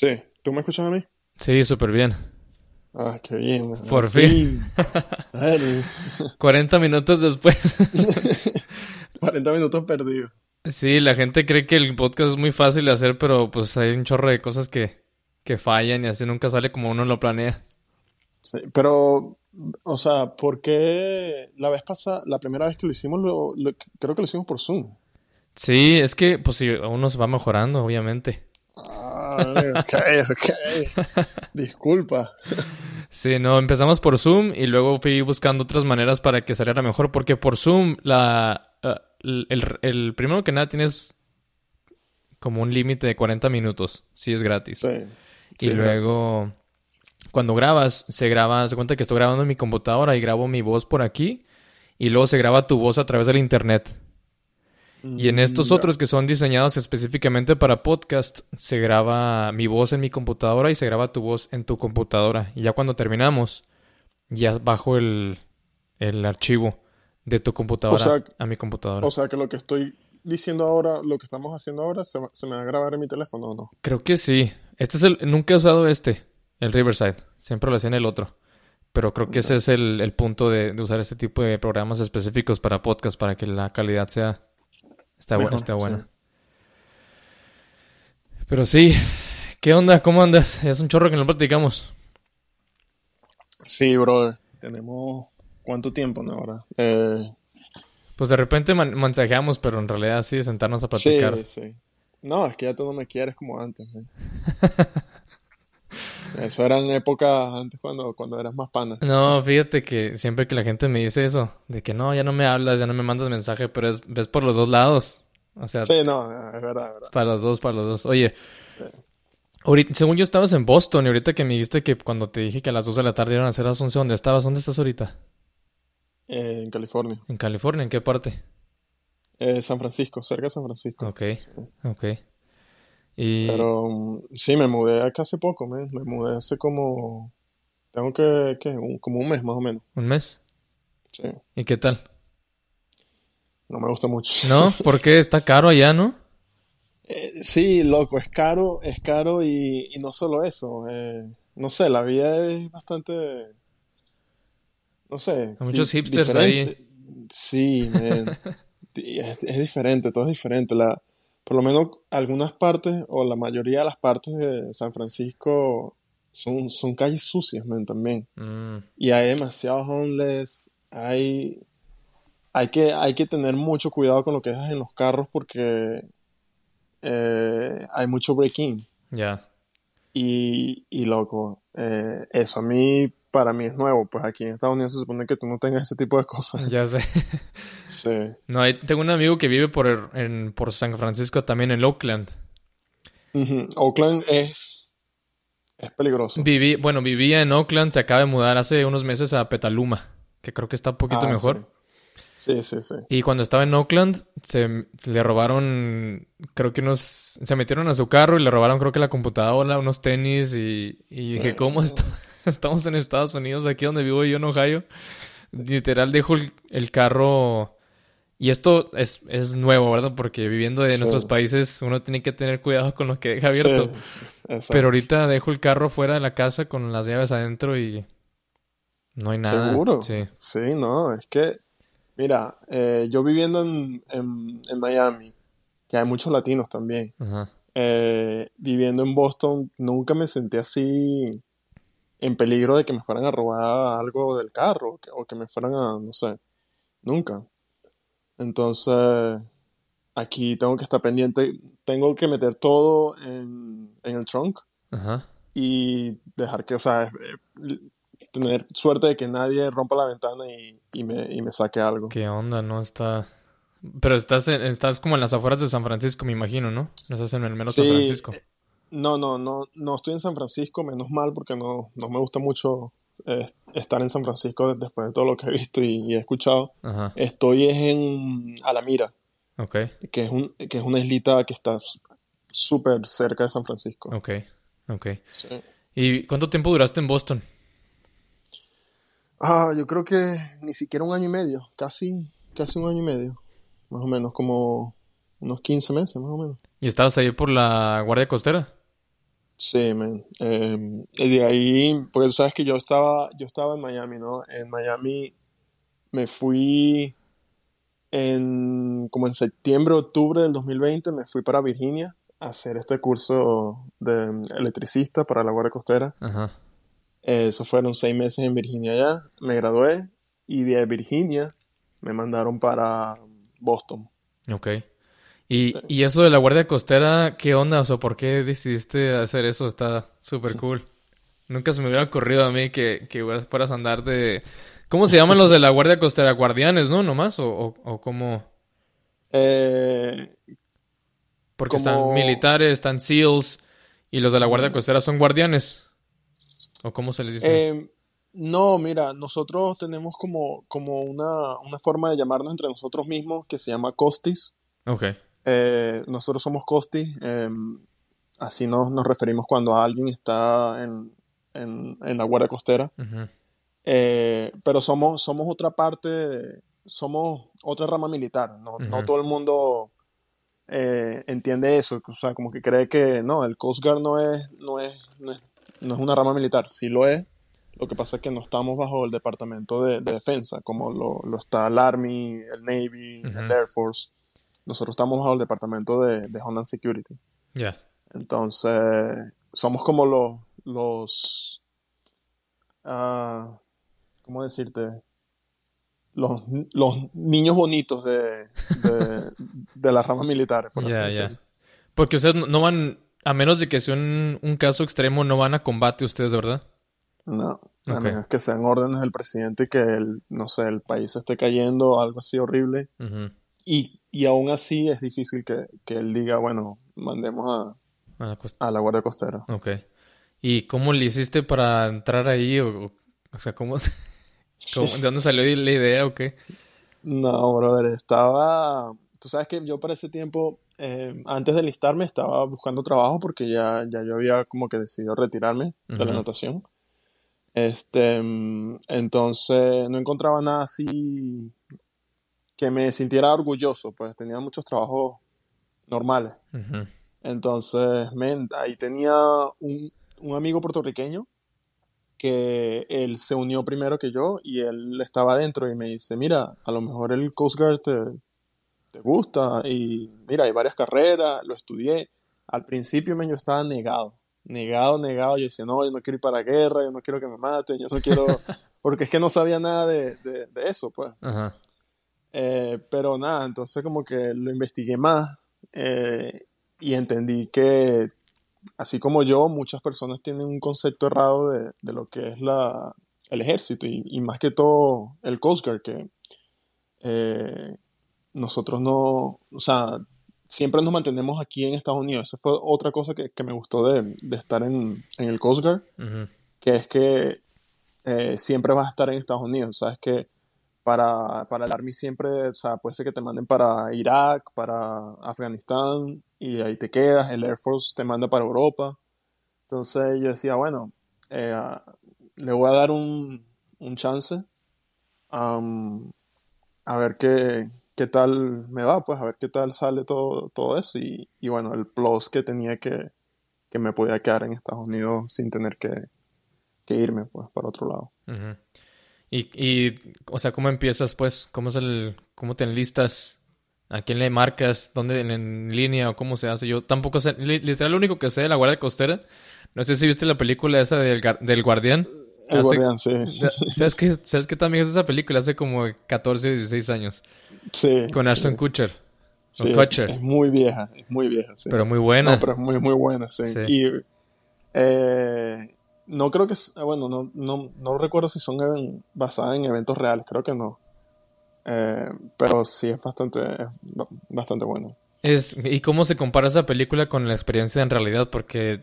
Sí, ¿tú me escuchas a mí? Sí, súper bien. Ah, qué bien. Por fin. 40 minutos después. 40 minutos perdidos. Sí, la gente cree que el podcast es muy fácil de hacer, pero pues hay un chorro de cosas que, que fallan y así nunca sale como uno lo planea. Sí, pero, o sea, ¿por qué la vez pasada, la primera vez que lo hicimos, lo, creo que lo hicimos por Zoom? Sí, es que pues si uno se va mejorando, obviamente. Ok, ok. Disculpa. Sí, no, empezamos por Zoom y luego fui buscando otras maneras para que saliera mejor, porque por Zoom la el, primero que nada tienes como un límite de 40 minutos, si es gratis. y luego, cuando grabas, se graba, se cuenta que estoy grabando en mi computadora y grabo mi voz por aquí, y luego se graba tu voz a través del internet. Y en estos mm, otros que son diseñados específicamente para podcast, se graba mi voz en mi computadora y se graba tu voz en tu computadora. Y ya cuando terminamos, ya bajo el, el archivo de tu computadora a mi computadora. O sea que lo que estoy diciendo ahora, lo que estamos haciendo ahora, ¿se, me va a grabar en mi teléfono o no? Creo que sí. Este es el. Nunca he usado este, el Riverside. Siempre lo hacía en el otro. Pero creo que ese es el, punto de, usar este tipo de programas específicos para podcast, para que la calidad sea. Está, buena. Pero sí. ¿Qué onda? ¿Cómo andas? Es un chorro que no platicamos. Sí, brother. Tenemos ¿Cuánto tiempo, no? Ahora. Eh... Pues de repente mensajeamos, pero en realidad sí, sentarnos a platicar. Sí, sí. No, es que ya tú no me quieres como antes. eso eran épocas antes cuando, cuando eras más pana. No, fíjate que siempre que la gente me dice eso, de que no, ya no me hablas, ya no me mandas mensaje, pero es, ves por los dos lados. O sea, sí, no, es verdad, es verdad. Para los dos, para los dos. Oye, ahorita, según yo estabas en Boston y ahorita que me dijiste que cuando te dije que a las 2 de la tarde iban a ser las 11, ¿dónde estabas? ¿Dónde estás ahorita? en California. ¿En California? ¿En qué parte? Eh, San Francisco, cerca de San Francisco. Ok, ok. Y... Pero sí, me mudé acá hace poco, me, me mudé hace como... Tengo que, ¿qué? como un mes más o menos. ¿Un mes? Sí. ¿Y qué tal? No me gusta mucho. ¿No? ¿Por qué? Está caro allá, ¿no? Eh, sí, loco, es caro, es caro y, no solo eso. Eh, no sé, la vida es bastante no sé. Hay muchos hipsters ahí. Sí, es, diferente, todo es diferente. La, por lo menos algunas partes, o la mayoría de las partes de San Francisco son, son calles sucias, también. Mm. Y hay demasiados homeless, hay, hay, que, hay que tener mucho cuidado con lo que dejas en los carros porque eh, hay mucho break-in. Ya. Y, y loco, eh, eso a mí para mí es nuevo. Pues aquí en Estados Unidos se supone que tú no tengas ese tipo de cosas. Ya sé. Sí. No, tengo un amigo que vive por, en, por San Francisco, también en Oakland. Oakland es, es peligroso. Viví, bueno, vivía en Oakland, se acaba de mudar hace unos meses a Petaluma, que creo que está un poquito ah, mejor. Sí. sí, sí, Y cuando estaba en Oakland, se, le robaron, creo que unos, se metieron a su carro y le robaron creo que la computadora, unos tenis y, y dije, ¿cómo está? Estamos en Estados Unidos, aquí donde vivo yo en Ohio. Literal dejo el, carro... Y esto es, es, nuevo, ¿verdad? Porque viviendo en nuestros países uno tiene que tener cuidado con lo que deja abierto. Pero ahorita dejo el carro fuera de la casa con las llaves adentro y no hay nada. ¿Seguro? Sí. Sí, no, es que, mira, eh, yo viviendo en, en, Miami, que hay muchos latinos también, eh, viviendo en Boston, nunca me sentí así en peligro de que me fueran a robar algo del carro o que, me fueran a, no sé, nunca. Entonces, aquí tengo que estar pendiente, tengo que meter todo en, el trunk y dejar que, o sea, eh, tener suerte de que nadie rompa la ventana y, me, saque algo. ¿Qué onda? No está... Pero estás, estás como en las afueras de San Francisco, me imagino, ¿no? No estás en el menos San Francisco. No, no, no, no estoy en San Francisco, menos mal, porque no, no me gusta mucho eh, estar en San Francisco después de todo lo que he visto y, he escuchado. Estoy en Alamira, okay. que, es un, que es una islita que está súper cerca de San Francisco. Ok, ok. ¿Y cuánto tiempo duraste en Boston? Ah, yo creo que ni siquiera un año y medio, casi, casi un año y medio, más o menos, como unos 15 meses, más o menos. ¿Y estabas ahí por la Guardia Costera? Sí, man. Em, y de ahí, pues sabes que yo estaba, yo estaba en Miami, ¿no? En Miami me fui en, como en septiembre, octubre del 2020, me fui para Virginia a hacer este curso de electricista para la Guardia Costera. Ajá. Eso fueron seis meses en Virginia ya. Me gradué y de Virginia me mandaron para Boston. Ok. Y, eso de la Guardia Costera, ¿qué onda? O sea, ¿por qué decidiste hacer eso? Está súper cool. Nunca se me hubiera ocurrido a mí que, que fueras a andar de... ¿Cómo se llaman los de la Guardia Costera? ¿Guardianes, no? ¿Nomás? ¿O, o, cómo? Eh, Porque están militares, están SEALs, y los de la Guardia Costera son guardianes. ¿O cómo se les dice? Eh, no, mira, nosotros tenemos como, como una, una, forma de llamarnos entre nosotros mismos que se llama Costis. Ok. Eh, nosotros somos Costi, em, así nos, nos, referimos cuando alguien está en, en, la guardia costera. Eh, pero somos, somos otra parte, somos otra rama militar. No, no todo el mundo eh, entiende eso. O sea, como que cree que no, el Coast Guard no es, no es, no es, no es una rama militar. Sí lo es. Lo que pasa es que no estamos bajo el departamento de, defensa, como lo, lo, está el Army, el Navy, el Air Force nosotros estamos bajo el departamento de, Homeland Security. Ya. Entonces, somos como los, los uh, ¿cómo decirte? Los, los niños bonitos de, de, las ramas militares, por así decirlo. Porque ustedes no van, a menos de que sea un, caso extremo, no van a combate ustedes, ¿verdad? No, a menos que sean órdenes del presidente y que el, no sé, el país esté cayendo o algo así horrible. Y y aún así es difícil que, él diga, bueno, mandemos a, a, la, Guardia Costera. Ok. ¿Y cómo le hiciste para entrar ahí? O, o sea, ¿cómo, ¿de dónde salió la idea o qué? No, brother, estaba... Tú sabes que yo para ese tiempo, eh, antes de listarme, estaba buscando trabajo porque ya, ya yo había como que decidido retirarme de la natación. Este, entonces no encontraba nada así que me sintiera orgulloso, pues tenía muchos trabajos normales. Entonces, ahí tenía un, amigo puertorriqueño que él se unió primero que yo y él estaba adentro y me dice, mira, a lo mejor el Coast Guard te, te gusta y mira, hay varias carreras, lo estudié. Al principio yo estaba negado, negado, negado. Yo decía, no, yo no quiero ir para la guerra, yo no quiero que me maten, yo no quiero... Porque es que no sabía nada de, de, eso, pues. Ajá. Eh, pero nada, entonces como que lo investigué más eh, y entendí que, así como yo, muchas personas tienen un concepto errado de, de lo que es la, el ejército y, más que todo el Coast Guard, que eh, nosotros no, o sea, siempre nos mantenemos aquí en Estados Unidos. Esa fue otra cosa que, que me gustó de, de, estar en, en el Coast Guard, que es que siempre vas a estar en Estados Unidos, sabes que para, para el Army siempre, o sea, puede ser que te manden para Irak, para Afganistán y ahí te quedas, el Air Force te manda para Europa. Entonces yo decía, bueno, eh, le voy a dar un, un chance a ver qué, qué tal me va, pues a ver qué tal sale todo, todo eso y, y bueno, el plus que tenía que, que me podía quedar en Estados Unidos sin tener que, que irme pues para otro lado. Y, y, o sea, ¿cómo empiezas, pues? ¿Cómo, es el, cómo te enlistas? ¿A quién le marcas? ¿Dónde en, línea o cómo se hace? Yo tampoco sé, literal lo único que sé de la Guardia Costera, no sé si viste la película esa del, del Guardián. El Guardián, sí. ¿Sabes qué, ¿Sabes qué también es esa película? Hace como 14 o 16 años. Sí. Con Ashton Kutcher. Sí, Kutcher. Es muy vieja, es muy vieja, sí. Pero muy buena. No, pero es muy, muy buena, sí. sí. Y eh, no creo que, ah, bueno, no, no, no recuerdo si son basadas en eventos reales, creo que no. Eh, pero sí es bastante, bastante bueno. Es, ¿Y cómo se compara esa película con la experiencia en realidad? Porque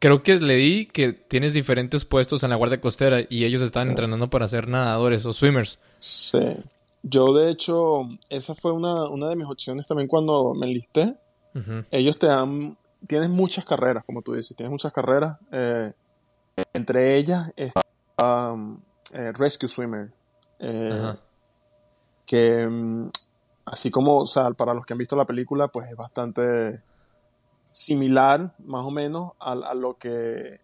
creo que leí que tienes diferentes puestos en la Guardia Costera y ellos están entrenando para ser nadadores o swimmers. Sí. Yo, de hecho, esa fue una, una de mis opciones también cuando me enlisté. Ellos te dan, tienes muchas carreras, como tú dices, tienes muchas carreras. Eh, entre ellas está um, eh, Rescue Swimmer. Eh, que mm, así como, o sea, para los que han visto la película, pues es bastante similar, más o menos, a, lo que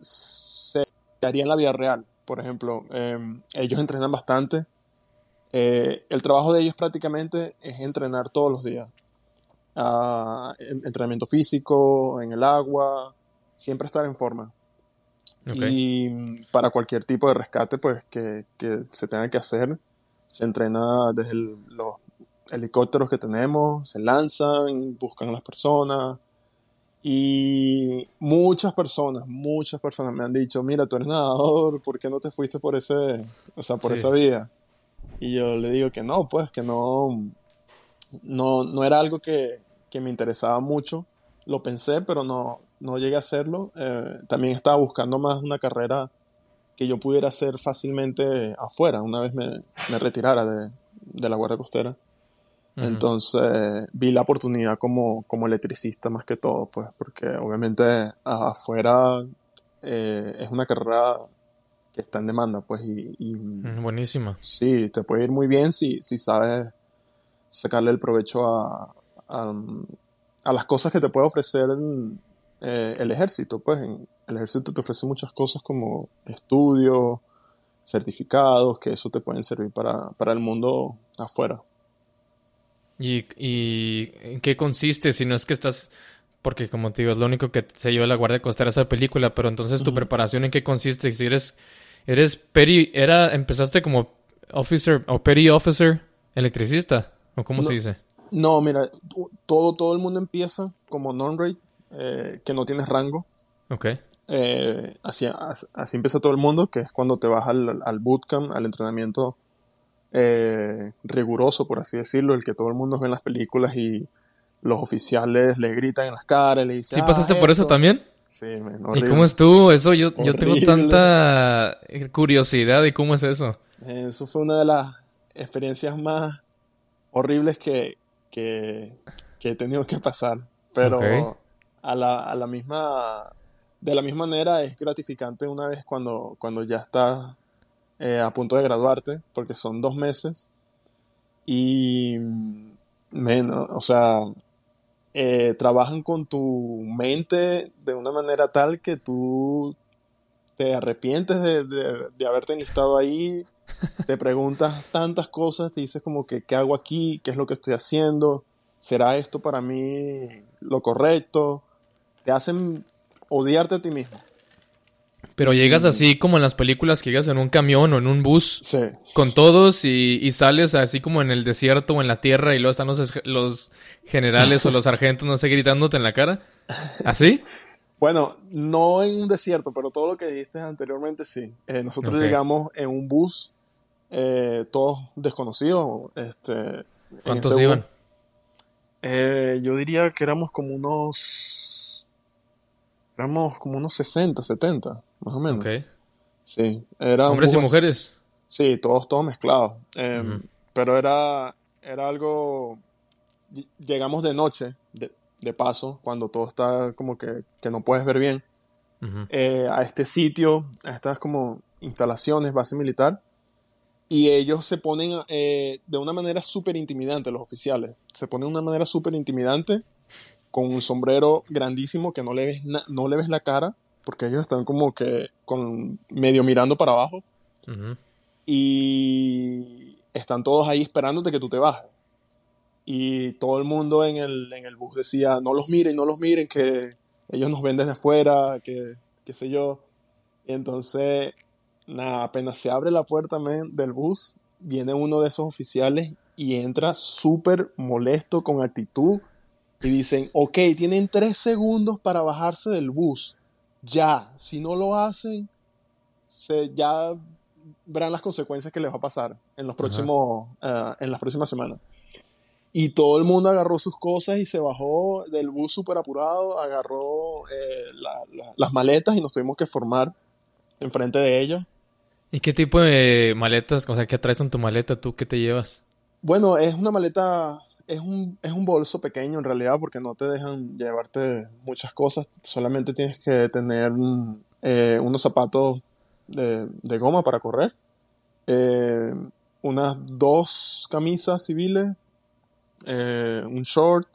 se haría en la vida real. Por ejemplo, em, ellos entrenan bastante. Eh, el trabajo de ellos prácticamente es entrenar todos los días. Ah, entrenamiento físico, en el agua, siempre estar en forma. Y para cualquier tipo de rescate pues, que, se tenga que hacer, se entrena desde los helicópteros que tenemos, se lanzan, buscan a las personas. Y muchas personas, muchas personas me han dicho, mira, tú eres nadador, ¿por qué no te fuiste por ese, o sea, por esa vía? Y yo le digo que no, pues que no, no, no era algo que, que me interesaba mucho. Lo pensé, pero no, no llegué a hacerlo. Eh, también estaba buscando más una carrera que yo pudiera hacer fácilmente afuera, una vez me, me retirara de, de, la Guardia Costera. Entonces vi la oportunidad como, como electricista más que todo, pues, porque obviamente afuera eh, es una carrera que está en demanda, pues, y... Buenísima. Sí, te puede ir muy bien si, si sabes sacarle el provecho a, a, a las cosas que te puede ofrecer eh, el ejército. Pues el ejército te ofrece muchas cosas como estudios, certificados, que eso te pueden servir para, para el mundo afuera. ¿Y, ¿Y, en qué consiste? Si no es que estás... Porque como te digo, es lo único que se lleva la Guardia Costera esa película, pero entonces tu preparación en qué consiste? Si eres... Eres petty... Era... Empezaste como officer o petty officer electricista, ¿o cómo se dice? No, mira, todo, todo el mundo empieza como non-rate, eh, que no tienes rango. Ok. Eh, así, así, empieza todo el mundo, que es cuando te vas al, al bootcamp, al entrenamiento eh, riguroso, por así decirlo, el que todo el mundo ve en las películas y los oficiales le gritan en las caras, le dicen... ¿Sí pasaste por eso también? Sí, ¿Y cómo estuvo eso? Yo, yo tengo tanta curiosidad de cómo es eso. Eso fue una de las experiencias más horribles que, que, he tenido que pasar. Pero a, la, a, la, misma. De la misma manera es gratificante una vez cuando, cuando ya estás eh, a punto de graduarte, porque son dos meses. Y. Menos, o sea. Eh, trabajan con tu mente de una manera tal que tú te arrepientes de, de, de haberte enlistado ahí te preguntas tantas cosas, te dices como que, ¿qué hago aquí? ¿Qué es lo que estoy haciendo? ¿Será esto para mí lo correcto? Te hacen odiarte a ti mismo. Pero llegas así como en las películas que llegas en un camión o en un bus con todos y, sales así como en el desierto o en la tierra y luego están los, los generales o los sargentos, no sé, gritándote en la cara. ¿Así? Bueno, no en un desierto, pero todo lo que dijiste anteriormente sí. Eh, nosotros llegamos en un bus eh, todos desconocidos. Este, ¿Cuántos iban? Eh, yo diría que éramos como unos. Éramos como unos 60, 70, más o menos. Ok. Sí. Era ¿Hombres y mujeres? Sí, todos, todos mezclados. Em, pero era, era algo. Llegamos de noche, de, de, paso, cuando todo está como que, que no puedes ver bien. Eh, a este sitio, a estas como instalaciones, base militar, y ellos se ponen eh, de una manera súper intimidante, los oficiales. Se ponen de una manera súper intimidante, con un sombrero grandísimo que no le, ves no le ves la cara, porque ellos están como que con medio mirando para abajo. Y están todos ahí esperándote que tú te bajes. Y todo el mundo en el, en el bus decía, no los miren, no los miren, que ellos nos ven desde afuera, que qué sé yo. Y entonces nada, apenas se abre la puerta del bus, viene uno de esos oficiales y entra súper molesto, con actitud, y dicen, ok, tienen tres segundos para bajarse del bus. Ya, si no lo hacen, se, ya verán las consecuencias que les va a pasar en, los próximos, eh, en las próximas semanas. Y todo el mundo agarró sus cosas y se bajó del bus súper apurado, agarró eh, las maletas y nos tuvimos que formar enfrente de ellos. ¿Y qué tipo de maletas, o sea, qué traes en tu maleta tú? ¿Qué te llevas? Bueno, es una maleta, es un, es un bolso pequeño en realidad porque no te dejan llevarte muchas cosas, solamente tienes que tener eh, unos zapatos de, goma para correr, eh, unas dos camisas civiles, eh, un short,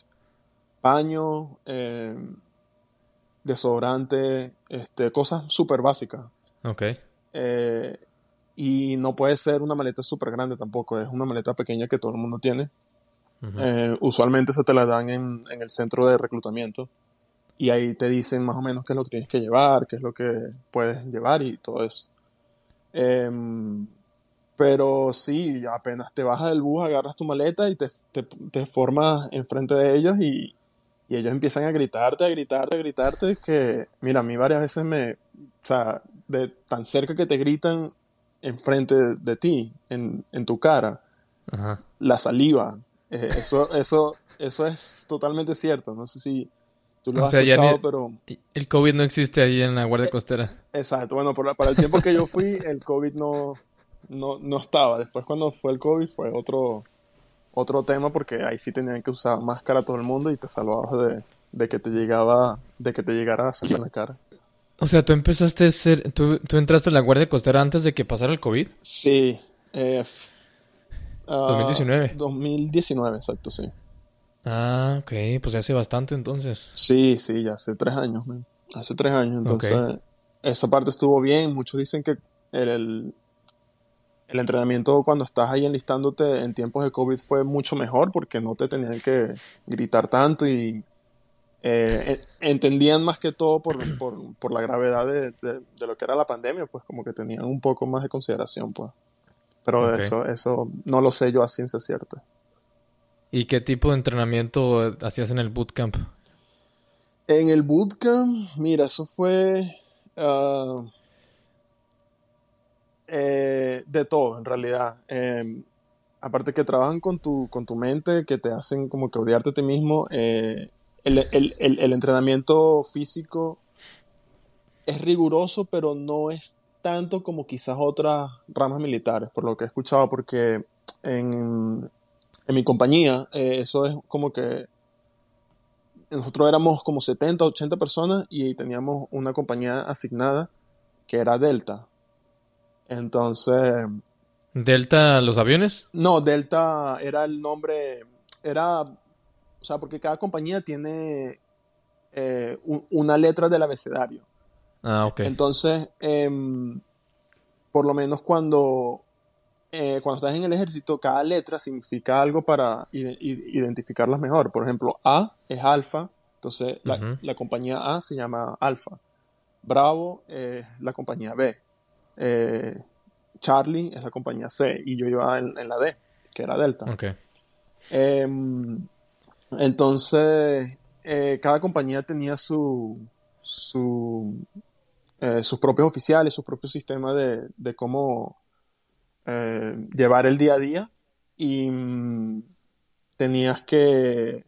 paño, desodorante, este, cosas súper básicas. Ok. Y no puede ser una maleta súper grande tampoco, es una maleta pequeña que todo el mundo tiene. Eh, usualmente se te la dan en, en, el centro de reclutamiento y ahí te dicen más o menos qué es lo que tienes que llevar, qué es lo que puedes llevar y todo eso. Em, pero sí, apenas te bajas del bus, agarras tu maleta y te, te, te formas enfrente de ellos y, y ellos empiezan a gritarte, a gritarte, a gritarte, que, mira, a mí varias veces me, o sea, de tan cerca que te gritan enfrente de, de ti, en, en, tu cara, la saliva, eh, eso, eso, eso es totalmente cierto, no sé si tú lo has escuchado, pero... El COVID no existe ahí en la Guardia Costera. Exacto, bueno, por para el tiempo que yo fui, el COVID no, no, no estaba, después cuando fue el COVID fue otro otro tema porque ahí sí tenían que usar máscara todo el mundo y te salvabas de, de que te llegaba, de que te llegara a salir en la cara. O sea, tú empezaste a ser, tú, tú entraste a la Guardia Costera antes de que pasara el COVID. Sí. Eh, 2019. Ah, 2019, exacto, sí. Ah, ok, pues ya hace bastante entonces. Sí, sí, ya hace tres años, hace tres años, entonces esa parte estuvo bien. Muchos dicen que el, el entrenamiento cuando estás ahí enlistándote en tiempos de COVID fue mucho mejor porque no te tenían que gritar tanto y eh, entendían más que todo por, por, por la gravedad de, de, lo que era la pandemia, pues como que tenían un poco más de consideración, pues. Pero eso, eso no lo sé yo a ciencia cierta. ¿Y qué tipo de entrenamiento hacías en el bootcamp? En el bootcamp, mira, eso fue... Uh, eh, de todo, en realidad. Em, aparte que trabajan con tu, con tu mente, que te hacen como que odiarte a ti mismo, eh, el, el, el, entrenamiento físico es riguroso, pero no es tanto como quizás otras ramas militares, por lo que he escuchado, porque en, en mi compañía eh, eso es como que nosotros éramos como 70, 80 personas y teníamos una compañía asignada que era Delta. Entonces... ¿Delta los aviones? No, Delta era el nombre, era, o sea, porque cada compañía tiene eh, una letra del abecedario. Ah, ok. Entonces, em, por lo menos cuando, eh, cuando estás en el ejército, cada letra significa algo para identificarlas mejor. Por ejemplo, A es alfa, entonces la, la, compañía A se llama alfa. Bravo es la compañía B. Eh, Charlie es la compañía C y yo iba en, la D, que era Delta. Em, entonces, eh, cada compañía tenía su, su eh, sus propios oficiales, su propio sistema de, de cómo llevar el día a día. Y mm, tenías que,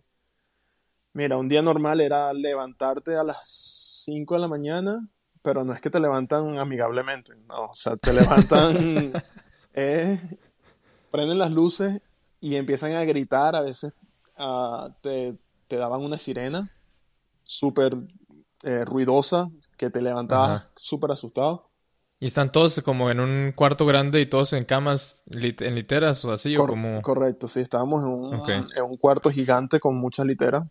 mira, un día normal era levantarte a las 5 de la mañana pero no es que te levantan amigablemente, no, o sea, te levantan, eh, prenden las luces y empiezan a gritar, a veces uh, te, te, daban una sirena súper eh, ruidosa que te levantaba súper asustado. ¿Y están todos como en un cuarto grande y todos en camas, en literas o así? o como... Correcto, sí, estábamos en un, en un cuarto gigante con muchas literas.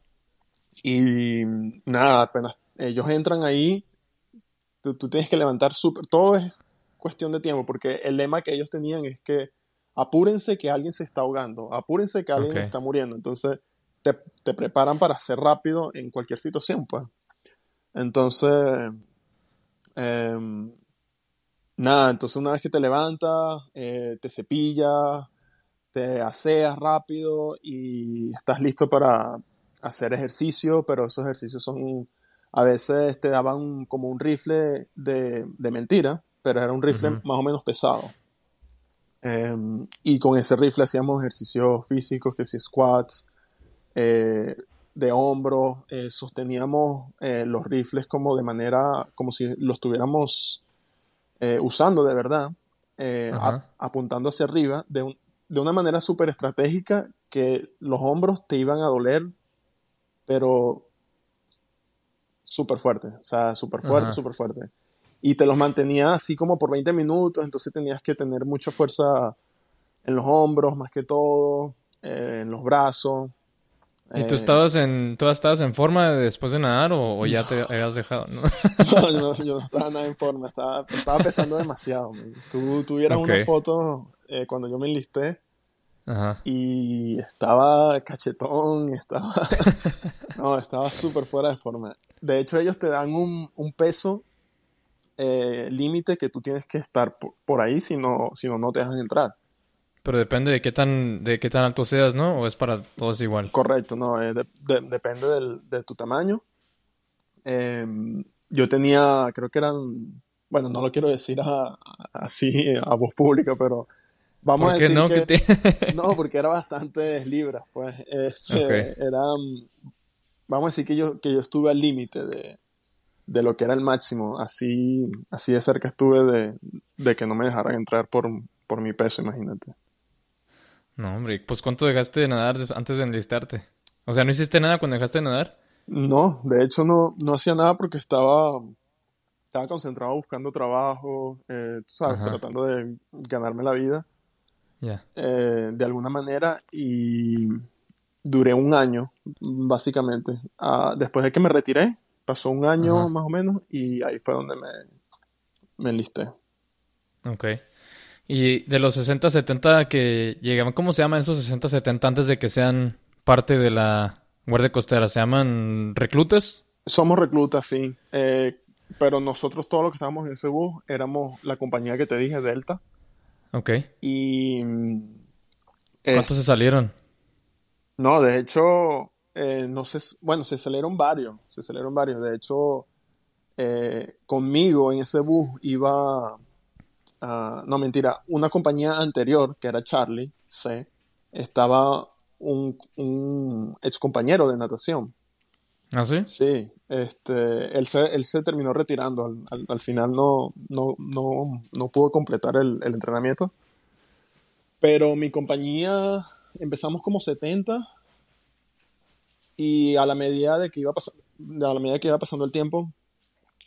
Y nada, apenas ellos entran ahí, tú, tienes que levantar súper, todo es cuestión de tiempo, porque el lema que ellos tenían es que apúrense que alguien se está ahogando, apúrense que alguien está muriendo, entonces te, te, preparan para ser rápido en cualquier situación, pues. Entonces, em, nada, entonces una vez que te levantas, eh, te cepillas, te aseas rápido y estás listo para hacer ejercicio, pero esos ejercicios son a veces te daban como un rifle de, mentira, pero era un rifle más o menos pesado. Em, y con ese rifle hacíamos ejercicios físicos, que si squats, eh, de hombros, eh, sosteníamos eh, los rifles como de manera, como si los estuviéramos usando de verdad, apuntando hacia arriba, de, de una manera súper estratégica que los hombros te iban a doler, pero súper fuerte, o sea, súper fuerte, súper fuerte. Y te los mantenía así como por 20 minutos, entonces tenías que tener mucha fuerza en los hombros, más que todo, eh, en los brazos. ¿Y tú eh, estabas en, tú estabas en forma después de nadar o, ya te habías dejado? ¿no? no, yo no estaba nada en forma, estaba, estaba pesando demasiado. Tú tuvieras una foto eh, cuando yo me enlisté Ajá. y estaba cachetón, estaba... no, estaba súper fuera de forma. De hecho, ellos te dan un, un peso eh, límite que tú tienes que estar por, ahí, si no, si no, no te dejan entrar. Pero depende de qué tan, de qué tan alto seas, ¿no? ¿O es para todos igual? Correcto, no, eh, depende del, de tu tamaño. Em, yo tenía, creo que eran, bueno, no lo quiero decir así a voz pública, pero vamos a decir no? que... no, porque era bastante libras, pues. Este, vamos a decir que yo, que yo estuve al límite de, de lo que era el máximo. Así, así de cerca estuve de, de que no me dejaran entrar por, por mi peso, imagínate. No, hombre, pues ¿cuánto dejaste de nadar antes de enlistarte? O sea, ¿no hiciste nada cuando dejaste de nadar? No, de hecho no, no hacía nada porque estaba, estaba concentrado buscando trabajo, eh, tú sabes, tratando de ganarme la vida. Eh, de alguna manera y duré un año, básicamente. Ah, después de que me retiré, pasó un año más o menos y ahí fue donde me, me enlisté. Ok. Y de los 60-70 que llegaban, ¿cómo se llaman esos 60-70 antes de que sean parte de la Guardia Costera? ¿Se llaman reclutas? Somos reclutas, sí. Eh, pero nosotros todos los que estábamos en ese bus éramos la compañía que te dije, Delta. Ok. Y... ¿Cuántos se salieron? No, de hecho, eh, no sé, bueno, se salieron varios, se salieron varios. De hecho, eh, conmigo en ese bus iba no mentira, una compañía anterior, que era Charlie C, estaba un, un ex compañero de natación. ¿Ah, sí? Sí, este, él, se, él se terminó retirando, al, final no, no, no, no, pudo completar el, el, entrenamiento. Pero mi compañía empezamos como 70 y a la medida de que iba pasando, a la medida que iba pasando el tiempo,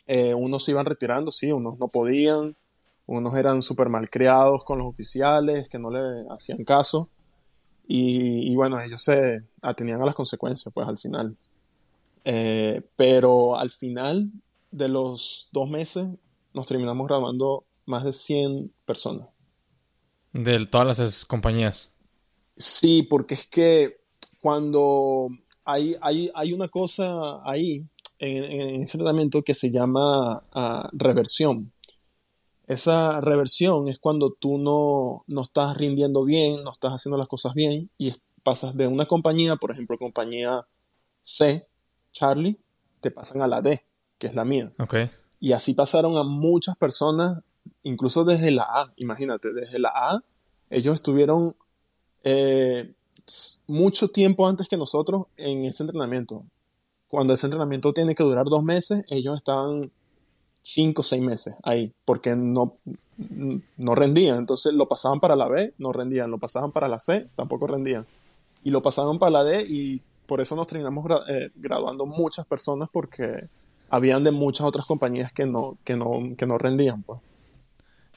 eh, unos se iban retirando, sí, unos no podían, unos eran súper malcriados con los oficiales, que no le hacían caso. Y, bueno, ellos se atenían a las consecuencias, pues al final. Eh, pero al final de los dos meses nos terminamos grabando más de 100 personas. ¿De todas las compañías? Sí, porque es que cuando hay, hay, hay una cosa ahí en, en ese tratamiento que se llama ah, reversión. Esa reversión es cuando tú no, no estás rindiendo bien, no estás haciendo las cosas bien y pasas de una compañía, por ejemplo, compañía C, Charlie, te pasan a la D, que es la mía. Okay. Y así pasaron a muchas personas, incluso desde la A, imagínate, desde la A, ellos estuvieron eh, mucho tiempo antes que nosotros en ese entrenamiento. Cuando ese entrenamiento tiene que durar dos meses, ellos estaban cinco o seis meses ahí, porque no, no rendían. Entonces lo pasaban para la B, no rendían. Lo pasaban para la C, tampoco rendían. Y lo pasaban para la D y por eso nos terminamos eh, graduando muchas personas porque habían de muchas otras compañías que no, que no, que no rendían. Pues.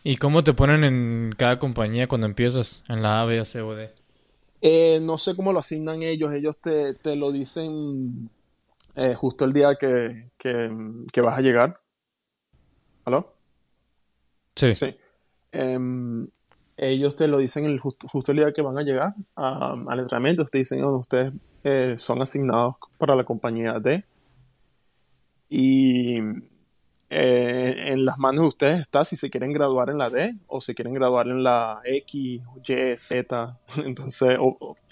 ¿Y cómo te ponen en cada compañía cuando empiezas? En la A, B, C o D. Eh, no sé cómo lo asignan ellos. Ellos te, te lo dicen eh, justo el día que, que, vas a llegar. ¿Aló? Sí. Sí. Em, ellos te lo dicen el justo, el día que van a llegar al entrenamiento. Te dicen, oh, ustedes eh, son asignados para la compañía D. Y eh, en las manos de ustedes está si se quieren graduar en la D o si quieren graduar en la X, Y, Z. Entonces,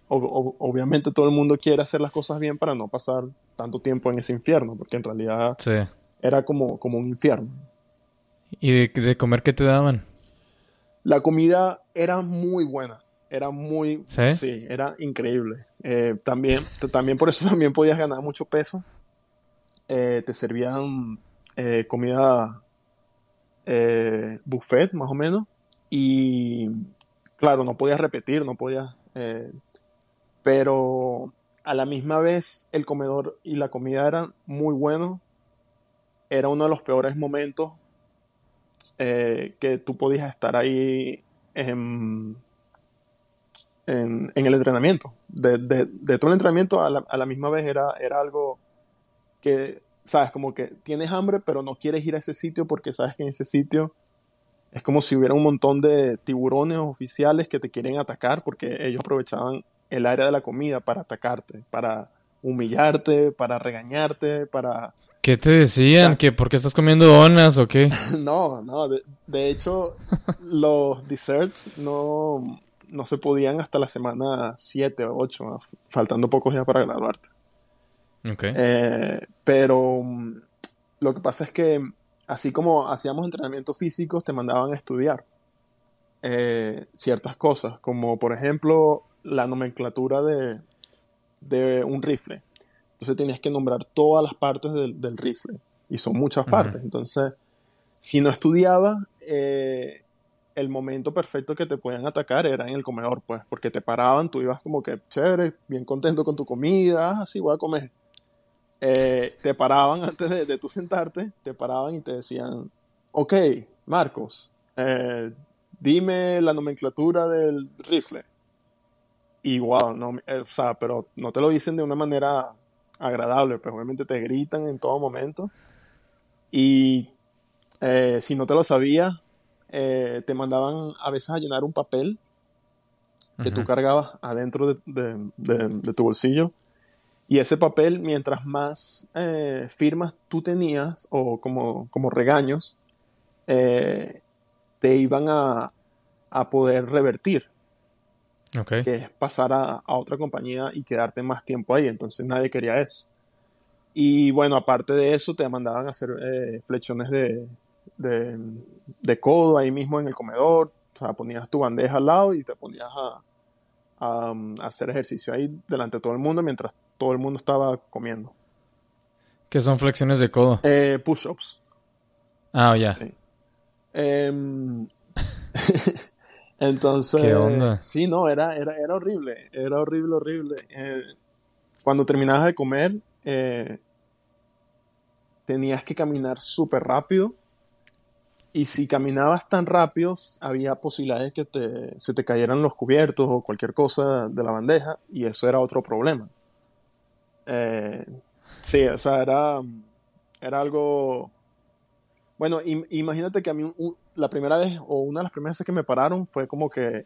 obviamente todo el mundo quiere hacer las cosas bien para no pasar tanto tiempo en ese infierno, porque en realidad era como, como un infierno. ¿Y de, comer qué te daban? La comida era muy buena. Era muy... Sí, era increíble. Eh, también, también por eso también podías ganar mucho peso. Eh, te servían eh, comida buffet, más o menos. Y claro, no podías repetir, no podías... pero a la misma vez el comedor y la comida eran muy buenos. Era uno de los peores momentos eh, que tú podías estar ahí en, el entrenamiento. De, todo el entrenamiento a la, misma vez era, era algo que, sabes, como que tienes hambre pero no quieres ir a ese sitio porque sabes que en ese sitio es como si hubiera un montón de tiburones oficiales que te quieren atacar porque ellos aprovechaban el área de la comida para atacarte, para humillarte, para regañarte, para... ¿Qué te decían? ¿Que por qué estás comiendo donas o qué? no, no, de, hecho los desserts no, no se podían hasta la semana 7 o 8, faltando pocos días para graduarte. Okay. Eh, pero mm, lo que pasa es que así como hacíamos entrenamientos físicos, te mandaban a estudiar eh, ciertas cosas, como por ejemplo la nomenclatura de, un rifle. Entonces tenías que nombrar todas las partes del, rifle, y son muchas partes. Entonces, si no estudiabas, eh, el momento perfecto que te podían atacar era en el comedor, pues, porque te paraban, tú ibas como que chévere, bien contento con tu comida, así voy a comer. Eh, te paraban antes de, de tú sentarte, te paraban y te decían, ok, Marcos, eh, dime la nomenclatura del rifle. Y wow, no, eh, o sea, pero no te lo dicen de una manera agradable, pues obviamente te gritan en todo momento. Y si no te lo sabías, te mandaban a veces a llenar un papel que tú cargabas adentro de tu bolsillo y ese papel, mientras más eh, firmas tú tenías, o como, como regaños, eh, te iban a, poder revertir. Okay. Que es pasar a, otra compañía y quedarte más tiempo ahí. Entonces nadie quería eso. Y bueno, aparte de eso, te mandaban a hacer eh, flexiones de, de, codo ahí mismo en el comedor. O sea, ponías tu bandeja al lado y te ponías a, a, hacer ejercicio ahí delante de todo el mundo mientras todo el mundo estaba comiendo. ¿Qué son flexiones de codo? Eh, push-ups. Ah, ya. Sí. Em, entonces, ¿Qué onda? sí, no, era, era, era horrible, era horrible, horrible. Eh, cuando terminabas de comer, eh, tenías que caminar súper rápido y si caminabas tan rápido, había posibilidades que te, se te cayeran los cubiertos o cualquier cosa de la bandeja, y eso era otro problema. Eh, sí, o sea, era, era algo... Bueno, imagínate que a mí la primera vez, o una de las primeras veces que me pararon, fue como que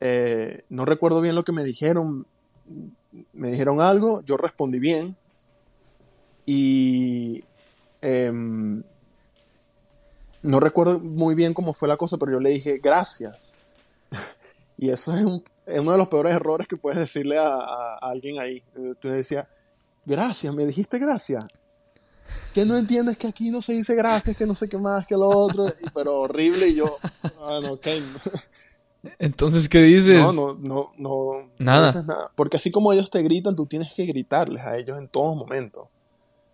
eh, no recuerdo bien lo que me dijeron. Me dijeron algo, yo respondí bien, y... Em, no recuerdo muy bien cómo fue la cosa, pero yo le dije gracias. y eso es, uno de los peores errores que puedes decirle a, alguien ahí. Tú decías, gracias, me dijiste gracias. Que no entiendes que aquí no se dice gracias, que no sé qué más, que lo otro, pero horrible y yo, bueno, ok. Entonces, ¿qué dices? No, no, no, no. Nada. No nada. Porque así como ellos te gritan, tú tienes que gritarles a ellos en todo momento.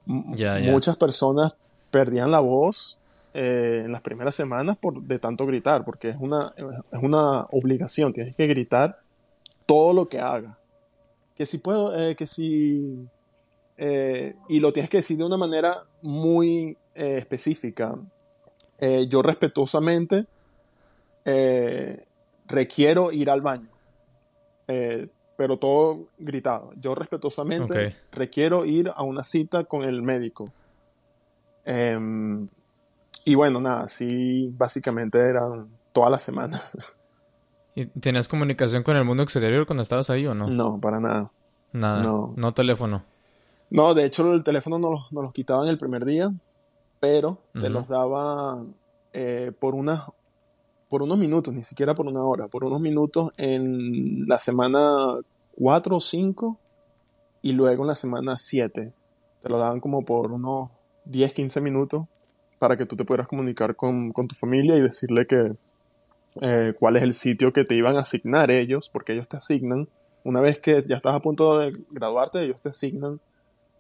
Muchas personas perdían la voz eh, en las primeras semanas por, de tanto gritar, porque es una, es una obligación, tienes que gritar todo lo que haga. Que si puedo, eh, que si... Eh, y lo tienes que decir de una manera muy específica. yo respetuosamente requiero ir al baño, pero todo gritado. Yo respetuosamente requiero ir a una cita con el médico. Em, y bueno, nada, sí, básicamente eran toda la semana. ¿Y tenías comunicación con el mundo exterior cuando estabas ahí o no? No, para nada. Nada. No, no teléfono. No, de hecho el teléfono nos, nos los quitaban el primer día, pero te los daban eh, por, una, por unos minutos, ni siquiera por una hora, por unos minutos en la semana 4 o 5 y luego en la semana 7. Te lo daban como por unos 10, 15 minutos para que tú te pudieras comunicar con, tu familia y decirle que eh, cuál es el sitio que te iban a asignar ellos, porque ellos te asignan, una vez que ya estás a punto de graduarte, ellos te asignan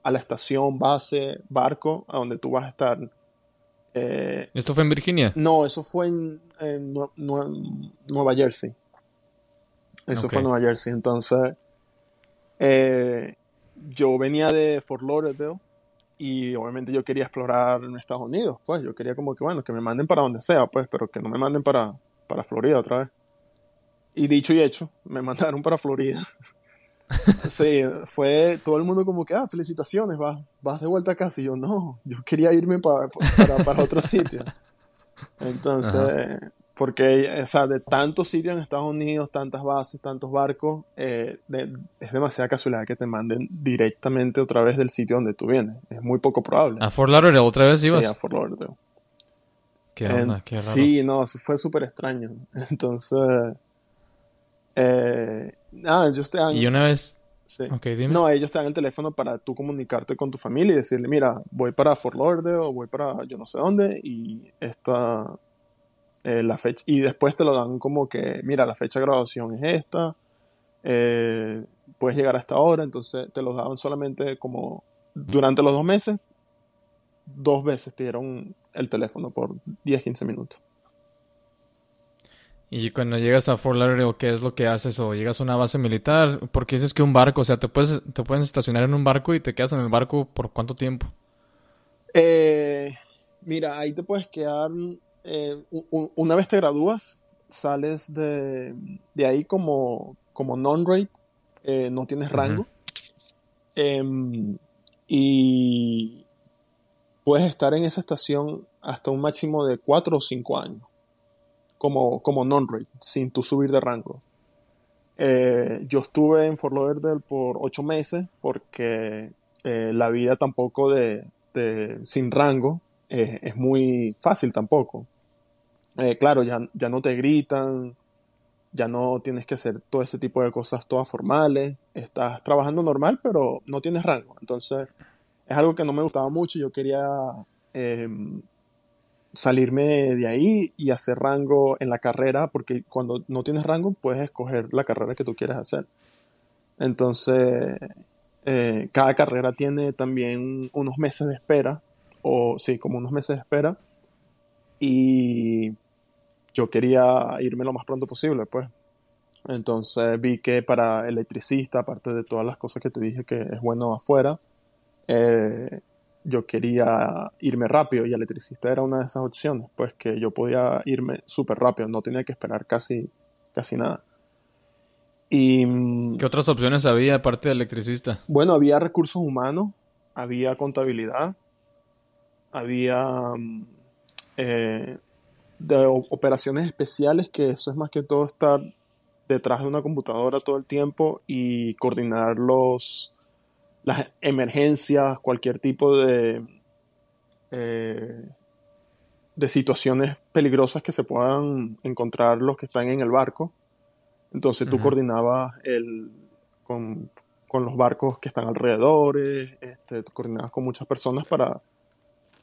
a la estación, base, barco, a donde tú vas a estar. Eh, ¿Esto fue en Virginia? No, eso fue en, Nueva Jersey. Eso fue en Nueva Jersey. Entonces, eh, yo venía de Fort Lauderdale y obviamente yo quería explorar en Estados Unidos, pues yo quería como que, bueno, que me manden para donde sea, pues, pero que no me manden para, para Florida otra vez. y dicho y hecho, me mandaron para Florida. Sí, fue todo el mundo como que, ah, felicitaciones, vas, vas de vuelta a casa. Y yo, no, yo quería irme para, para, otro sitio. Entonces, porque, o sea, de tantos sitios en Estados Unidos, tantas bases, tantos barcos, eh, es demasiada casualidad que te manden directamente otra vez del sitio donde tú vienes. Es muy poco probable. ¿A Fort Lauderdale otra vez ibas? Sí, a Fort Lauderdale. Qué onda, qué raro. Sí, no, fue súper extraño. Entonces, eh, nada, ellos te dan... Y una vez... Sí. No, ellos te dan el teléfono para tú comunicarte con tu familia y decirle, mira, voy para Fort Lauderdale o voy para yo no sé dónde y esta eh, la fecha, y después te lo dan como que, mira, la fecha de graduación es esta, eh, puedes llegar a esta hora, entonces te lo daban solamente como durante los dos meses, dos veces te dieron el teléfono por 10, 15 minutos. Y cuando llegas a Fort Lauderdale, ¿qué es lo que haces? O llegas a una base militar, porque dices que un barco, o sea, te puedes, te puedes estacionar en un barco y te quedas en el barco por cuánto tiempo? Eh, mira, ahí te puedes quedar eh, una vez te gradúas, sales de, ahí como, como non-rate, eh, no tienes rango. Em, y puedes estar en esa estación hasta un máximo de 4 o 5 años, como, como non-rate, sin tu subir de rango. Eh, yo estuve en Fort Lauderdale por 8 meses porque la vida tampoco de, sin rango es muy fácil tampoco. Eh, claro, ya, ya no te gritan, ya no tienes que hacer todo ese tipo de cosas todas formales, estás trabajando normal, pero no tienes rango. Entonces, es algo que no me gustaba mucho, yo quería salirme de ahí y hacer rango en la carrera, porque cuando no tienes rango puedes escoger la carrera que tú quieres hacer. Entonces, eh, cada carrera tiene también unos meses de espera, o sí, como unos meses de espera, y yo quería irme lo más pronto posible, pues. Entonces vi que para electricista, aparte de todas las cosas que te dije que es bueno afuera, eh, yo quería irme rápido y electricista era una de esas opciones, pues que yo podía irme súper rápido, no tenía que esperar casi, casi nada. Y, mm, ¿Qué otras opciones había aparte de electricista? Bueno, había recursos humanos, había contabilidad, había mm, eh, de operaciones especiales, que eso es más que todo estar detrás de una computadora todo el tiempo y coordinar los, las emergencias, cualquier tipo de, eh, de situaciones peligrosas que se puedan encontrar los que están en el barco. Entonces tú coordinabas el, con, los barcos que están alrededor, este, coordinabas con muchas personas para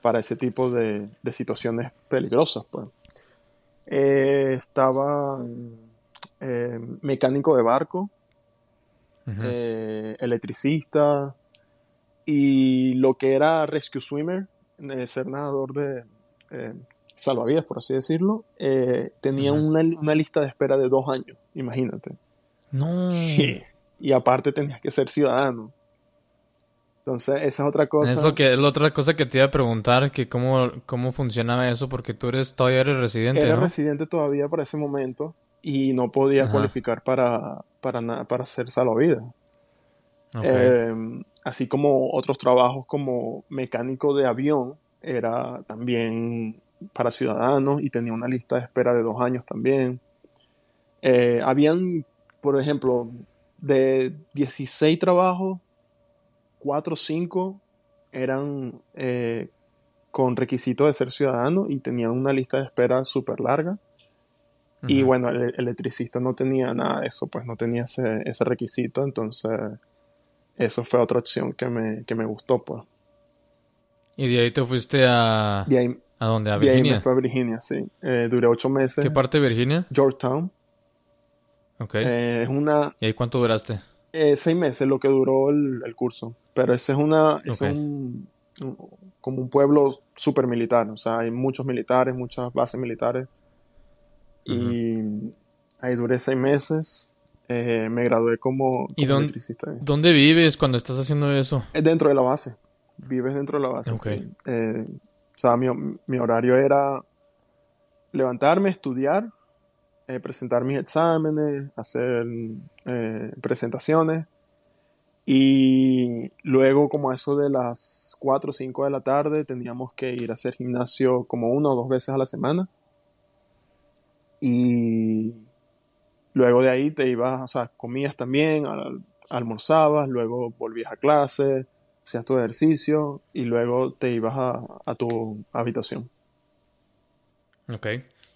para ese tipo de, situaciones peligrosas. Pues. Eh, estaba eh, mecánico de barco, eh, electricista y lo que era rescue swimmer, ser nadador de salvavidas, por así decirlo, tenía una, una, lista de espera de dos años, imagínate. No. Sí. Y aparte tenías que ser ciudadano. Entonces, esa es otra cosa. Eso que es la otra cosa que te iba a preguntar, que cómo, cómo funcionaba eso, porque tú eres todavía eres residente. Era residente todavía para ese momento y no podía cualificar para, para, para ser salvavidas. Em, así como otros trabajos como mecánico de avión, era también para ciudadanos y tenía una lista de espera de dos años también. Eh, habían, por ejemplo, de 16 trabajos, cuatro o cinco eran eh, con requisito de ser ciudadano y tenían una lista de espera súper larga. Y bueno, el, electricista no tenía nada de eso, pues no tenía ese, ese requisito, entonces eso fue otra opción que me, que me gustó, pues. ¿Y de ahí te fuiste a... ¿A dónde? ¿A Virginia? De ahí me fue a Virginia, sí. Eh, duré ocho meses. ¿Qué parte de Virginia? Georgetown. Ok. Eh, es una... ¿Y ahí cuánto duraste? seis meses lo que duró el, el curso. Pero ese es una, es un, como un pueblo súper militar, o sea, hay muchos militares, muchas bases militares. Y ahí duré seis meses. Eh, me gradué como, ¿Y dónde, dónde vives cuando estás haciendo eso? Es dentro de la base. Vives dentro de la base. Sí. Eh, o sea, mi, mi, horario era levantarme, estudiar eh, presentar mis exámenes, hacer eh, presentaciones. Y luego, como eso de las 4 o 5 de la tarde, teníamos que ir a hacer gimnasio como una o dos veces a la semana. Y luego de ahí te ibas, o sea, comías también, almorzabas, luego volvías a clase, hacías tu ejercicio y luego te ibas a, a tu habitación. Ok.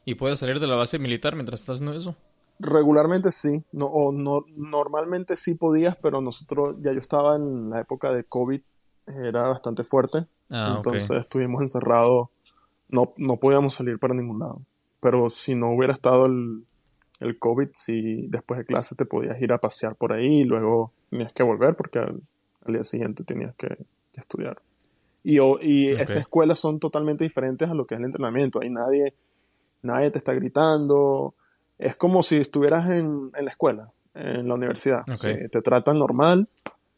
¿Y puedes salir de la base militar mientras estás haciendo eso? Regularmente sí, no, o no, normalmente sí podías, pero nosotros, ya yo estaba en la época de COVID, era bastante fuerte, ah, entonces estuvimos encerrados, no, no podíamos salir para ningún lado. Pero si no hubiera estado el, el COVID, sí, después de clase te podías ir a pasear por ahí y luego tenías que volver porque al, día siguiente tenías que, estudiar. Y, y esas escuelas son totalmente diferentes a lo que es el entrenamiento. Hay nadie nadie te está gritando. Es como si estuvieras en, la escuela, en la universidad. te tratan normal,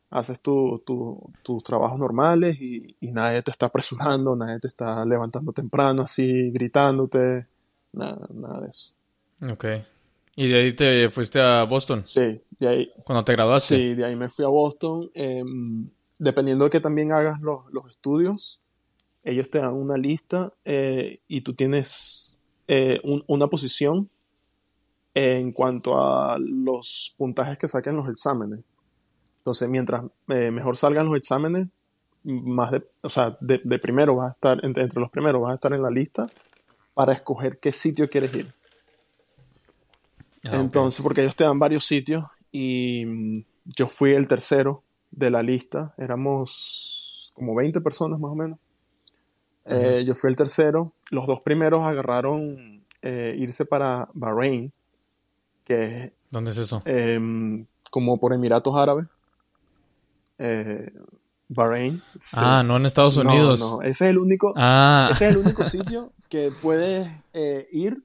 haces tus trabajos normales y, nadie te está apresurando, nadie te está levantando temprano así, gritándote, nada, nada de eso. Ok. ¿Y de ahí te fuiste a Boston? Sí, de ahí. ¿Cuando te graduaste? Sí, de ahí me fui a Boston. Em, dependiendo de que también hagas los, estudios, ellos te dan una lista eh, y tú tienes eh, una posición en cuanto a los puntajes que saquen los exámenes. Entonces, mientras eh, mejor salgan los exámenes, más de, o sea, de, primero vas a estar, entre, los primeros vas a estar en la lista para escoger qué sitio quieres ir. Ah, Entonces, porque ellos te dan varios sitios y mm, yo fui el tercero de la lista, éramos como 20 personas más o menos. Eh, yo fui el tercero. Los dos primeros agarraron eh, irse para Bahrein, que ¿Dónde es eso? Em, como por Emiratos Árabes. Eh, Bahrein. Ah, no en Estados Unidos. No, Ese es el único, ah. ese es el único sitio que puedes ir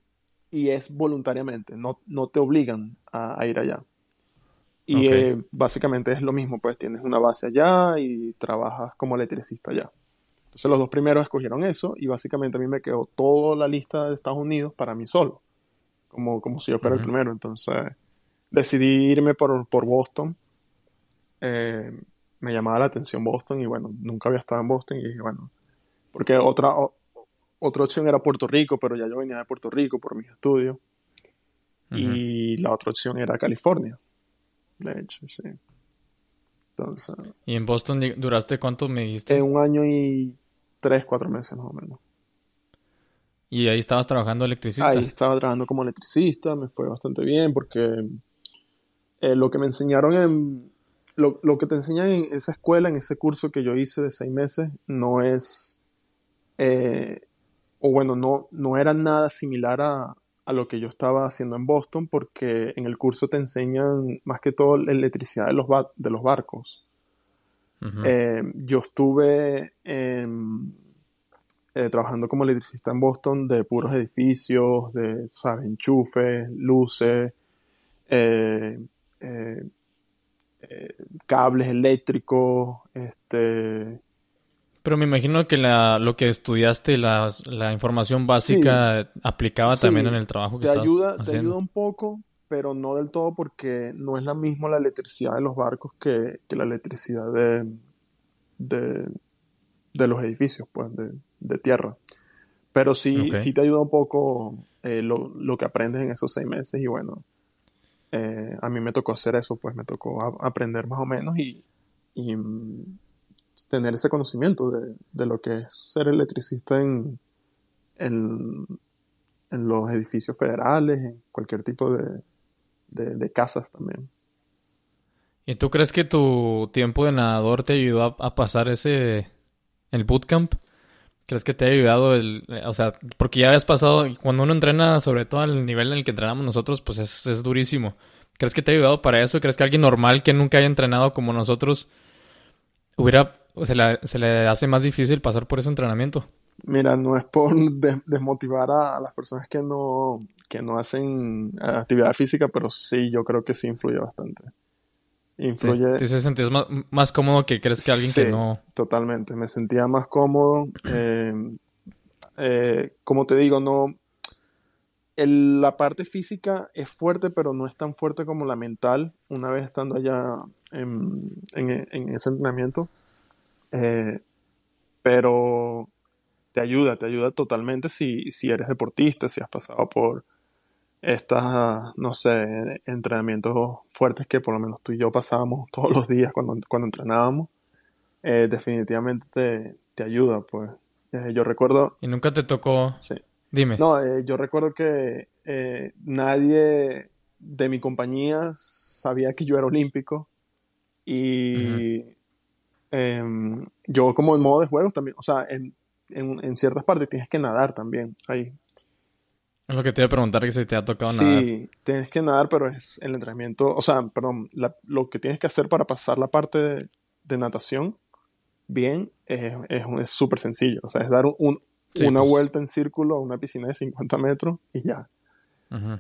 y es voluntariamente. No, no te obligan a, ir allá. Y básicamente es lo mismo, pues tienes una base allá y trabajas como electricista allá. Entonces los dos primeros escogieron eso y básicamente a mí me quedó toda la lista de Estados Unidos para mí solo, como, como si yo fuera el primero. Entonces decidí irme por, por Boston. Eh, me llamaba la atención Boston y bueno, nunca había estado en Boston y dije, bueno, porque otra, otra opción era Puerto Rico, pero ya yo venía de Puerto Rico por mis estudios. Y la otra opción era California. De hecho, sí. Entonces, ¿Y en Boston duraste cuánto me dijiste? un año y tres, cuatro meses más o menos. ¿Y ahí estabas trabajando electricista? Ahí estaba trabajando como electricista, me fue bastante bien porque eh, lo que me enseñaron en... Lo, que te enseñan en esa escuela, en ese curso que yo hice de seis meses, no es... Eh, o bueno, no, no era nada similar a, a lo que yo estaba haciendo en Boston porque en el curso te enseñan más que todo la electricidad de los, de los barcos. Eh, yo estuve eh, trabajando como electricista en Boston de puros edificios, de ¿sabes? enchufes, luces, eh, cables eléctricos, este... Pero me imagino que la, lo que estudiaste, la, la información básica, aplicaba también en el trabajo que te ayuda, Te ayuda un poco, pero no del todo porque no es la misma la electricidad de los barcos que, la electricidad de, de, los edificios, pues, de, tierra. Pero sí, sí te ayuda un poco eh, lo, que aprendes en esos seis meses y bueno, eh, a mí me tocó hacer eso, pues me tocó aprender más o menos y, mm, tener ese conocimiento de, lo que es ser electricista en, en, en los edificios federales, en cualquier tipo de, de, casas también. ¿Y tú crees que tu tiempo de nadador te ayudó a, pasar ese, el bootcamp? ¿Crees que te ha ayudado el, o sea, porque ya habías pasado, cuando uno entrena, sobre todo al nivel en el que entrenamos nosotros, pues es, es durísimo. ¿Crees que te ha ayudado para eso? ¿Crees que alguien normal que nunca haya entrenado como nosotros hubiera, se le, se le hace más difícil pasar por ese entrenamiento? Mira, no es por desmotivar a, las personas que no, que no hacen actividad física, pero sí, yo creo que sí influye bastante. Influye. ¿Te sentías más, más, cómodo que crees que alguien que no? Totalmente, me sentía más cómodo. Eh, eh, como te digo, no. la parte física es fuerte, pero no es tan fuerte como la mental, una vez estando allá en, ese entrenamiento. Eh, pero te ayuda, te ayuda totalmente si, si eres deportista, si has pasado por estas, no sé, entrenamientos fuertes que por lo menos tú y yo pasábamos todos los días cuando, cuando entrenábamos. Eh, definitivamente te, te, ayuda, pues. Eh, yo recuerdo... ¿Y nunca te tocó? Sí. Dime. No, eh, yo recuerdo que nadie de mi compañía sabía que yo era olímpico. Y em, yo como en modo de juegos también, o sea, en, en, ciertas partes tienes que nadar también ahí. Es lo que te iba a preguntar, que si te ha tocado nadar. Sí, tienes que nadar, pero es el entrenamiento, o sea, perdón, lo que tienes que hacer para pasar la parte de, natación bien es súper sencillo. O sea, es dar un, una pues. vuelta en círculo a una piscina de 50 metros y ya.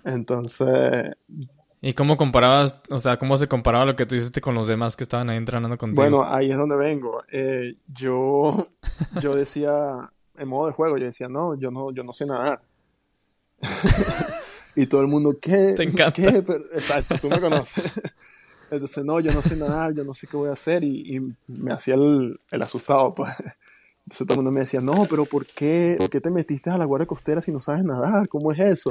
Entonces... ¿Y cómo comparabas, o sea, cómo se comparaba lo que tú hiciste con los demás que estaban ahí entrenando contigo? Bueno, ahí es donde vengo. Eh, yo, yo decía, en modo de juego, yo decía, no, yo no, yo no sé nadar. y todo el mundo, ¿qué? Te encanta. ¿Qué? exacto, tú me conoces. Entonces, no, yo no sé nadar, yo no sé qué voy a hacer y, me hacía el, el asustado, pues. Entonces todo el mundo me decía, no, pero ¿por qué, ¿por qué te metiste a la guardia costera si no sabes nadar? ¿Cómo es eso?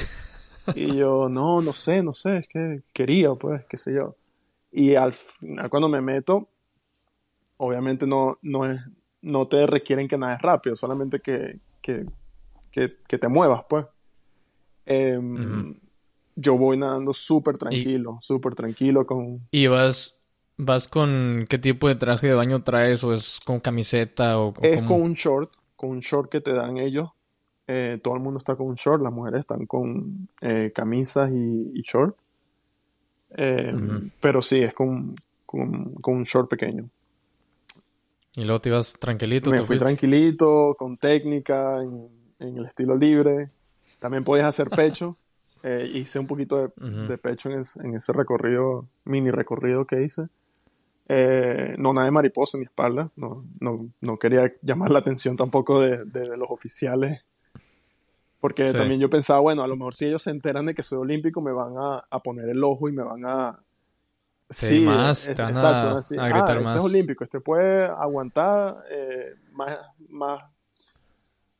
Y yo, no, no sé, no sé, es que quería, pues, qué sé yo. Y al final cuando me meto, obviamente no, no, es, no te requieren que nades rápido, solamente que, que, que, te muevas, pues. Em, yo voy nadando súper tranquilo, súper tranquilo con... ¿Y vas ¿Vas con qué tipo de traje de baño traes? ¿O es con camiseta? O, es con un short, con un short que te dan ellos. Eh, todo el mundo está con un short, las mujeres están con eh, camisas y, short. Eh, pero sí, es con, con, un short pequeño. ¿Y luego te ibas tranquilito? Me fui tranquilito, con técnica, en, el estilo libre. También podías hacer pecho. hice un poquito de, pecho en, en, ese recorrido, mini recorrido que hice. Eh, no nada de mariposa en mi espalda. No, no, no, quería llamar la atención tampoco de, de, los oficiales. Porque también yo pensaba, bueno, a lo mejor si ellos se enteran de que soy olímpico, me van a, a poner el ojo y me van a. Sí, más, exacto. A, ah, este es olímpico, este puede aguantar eh, más, más,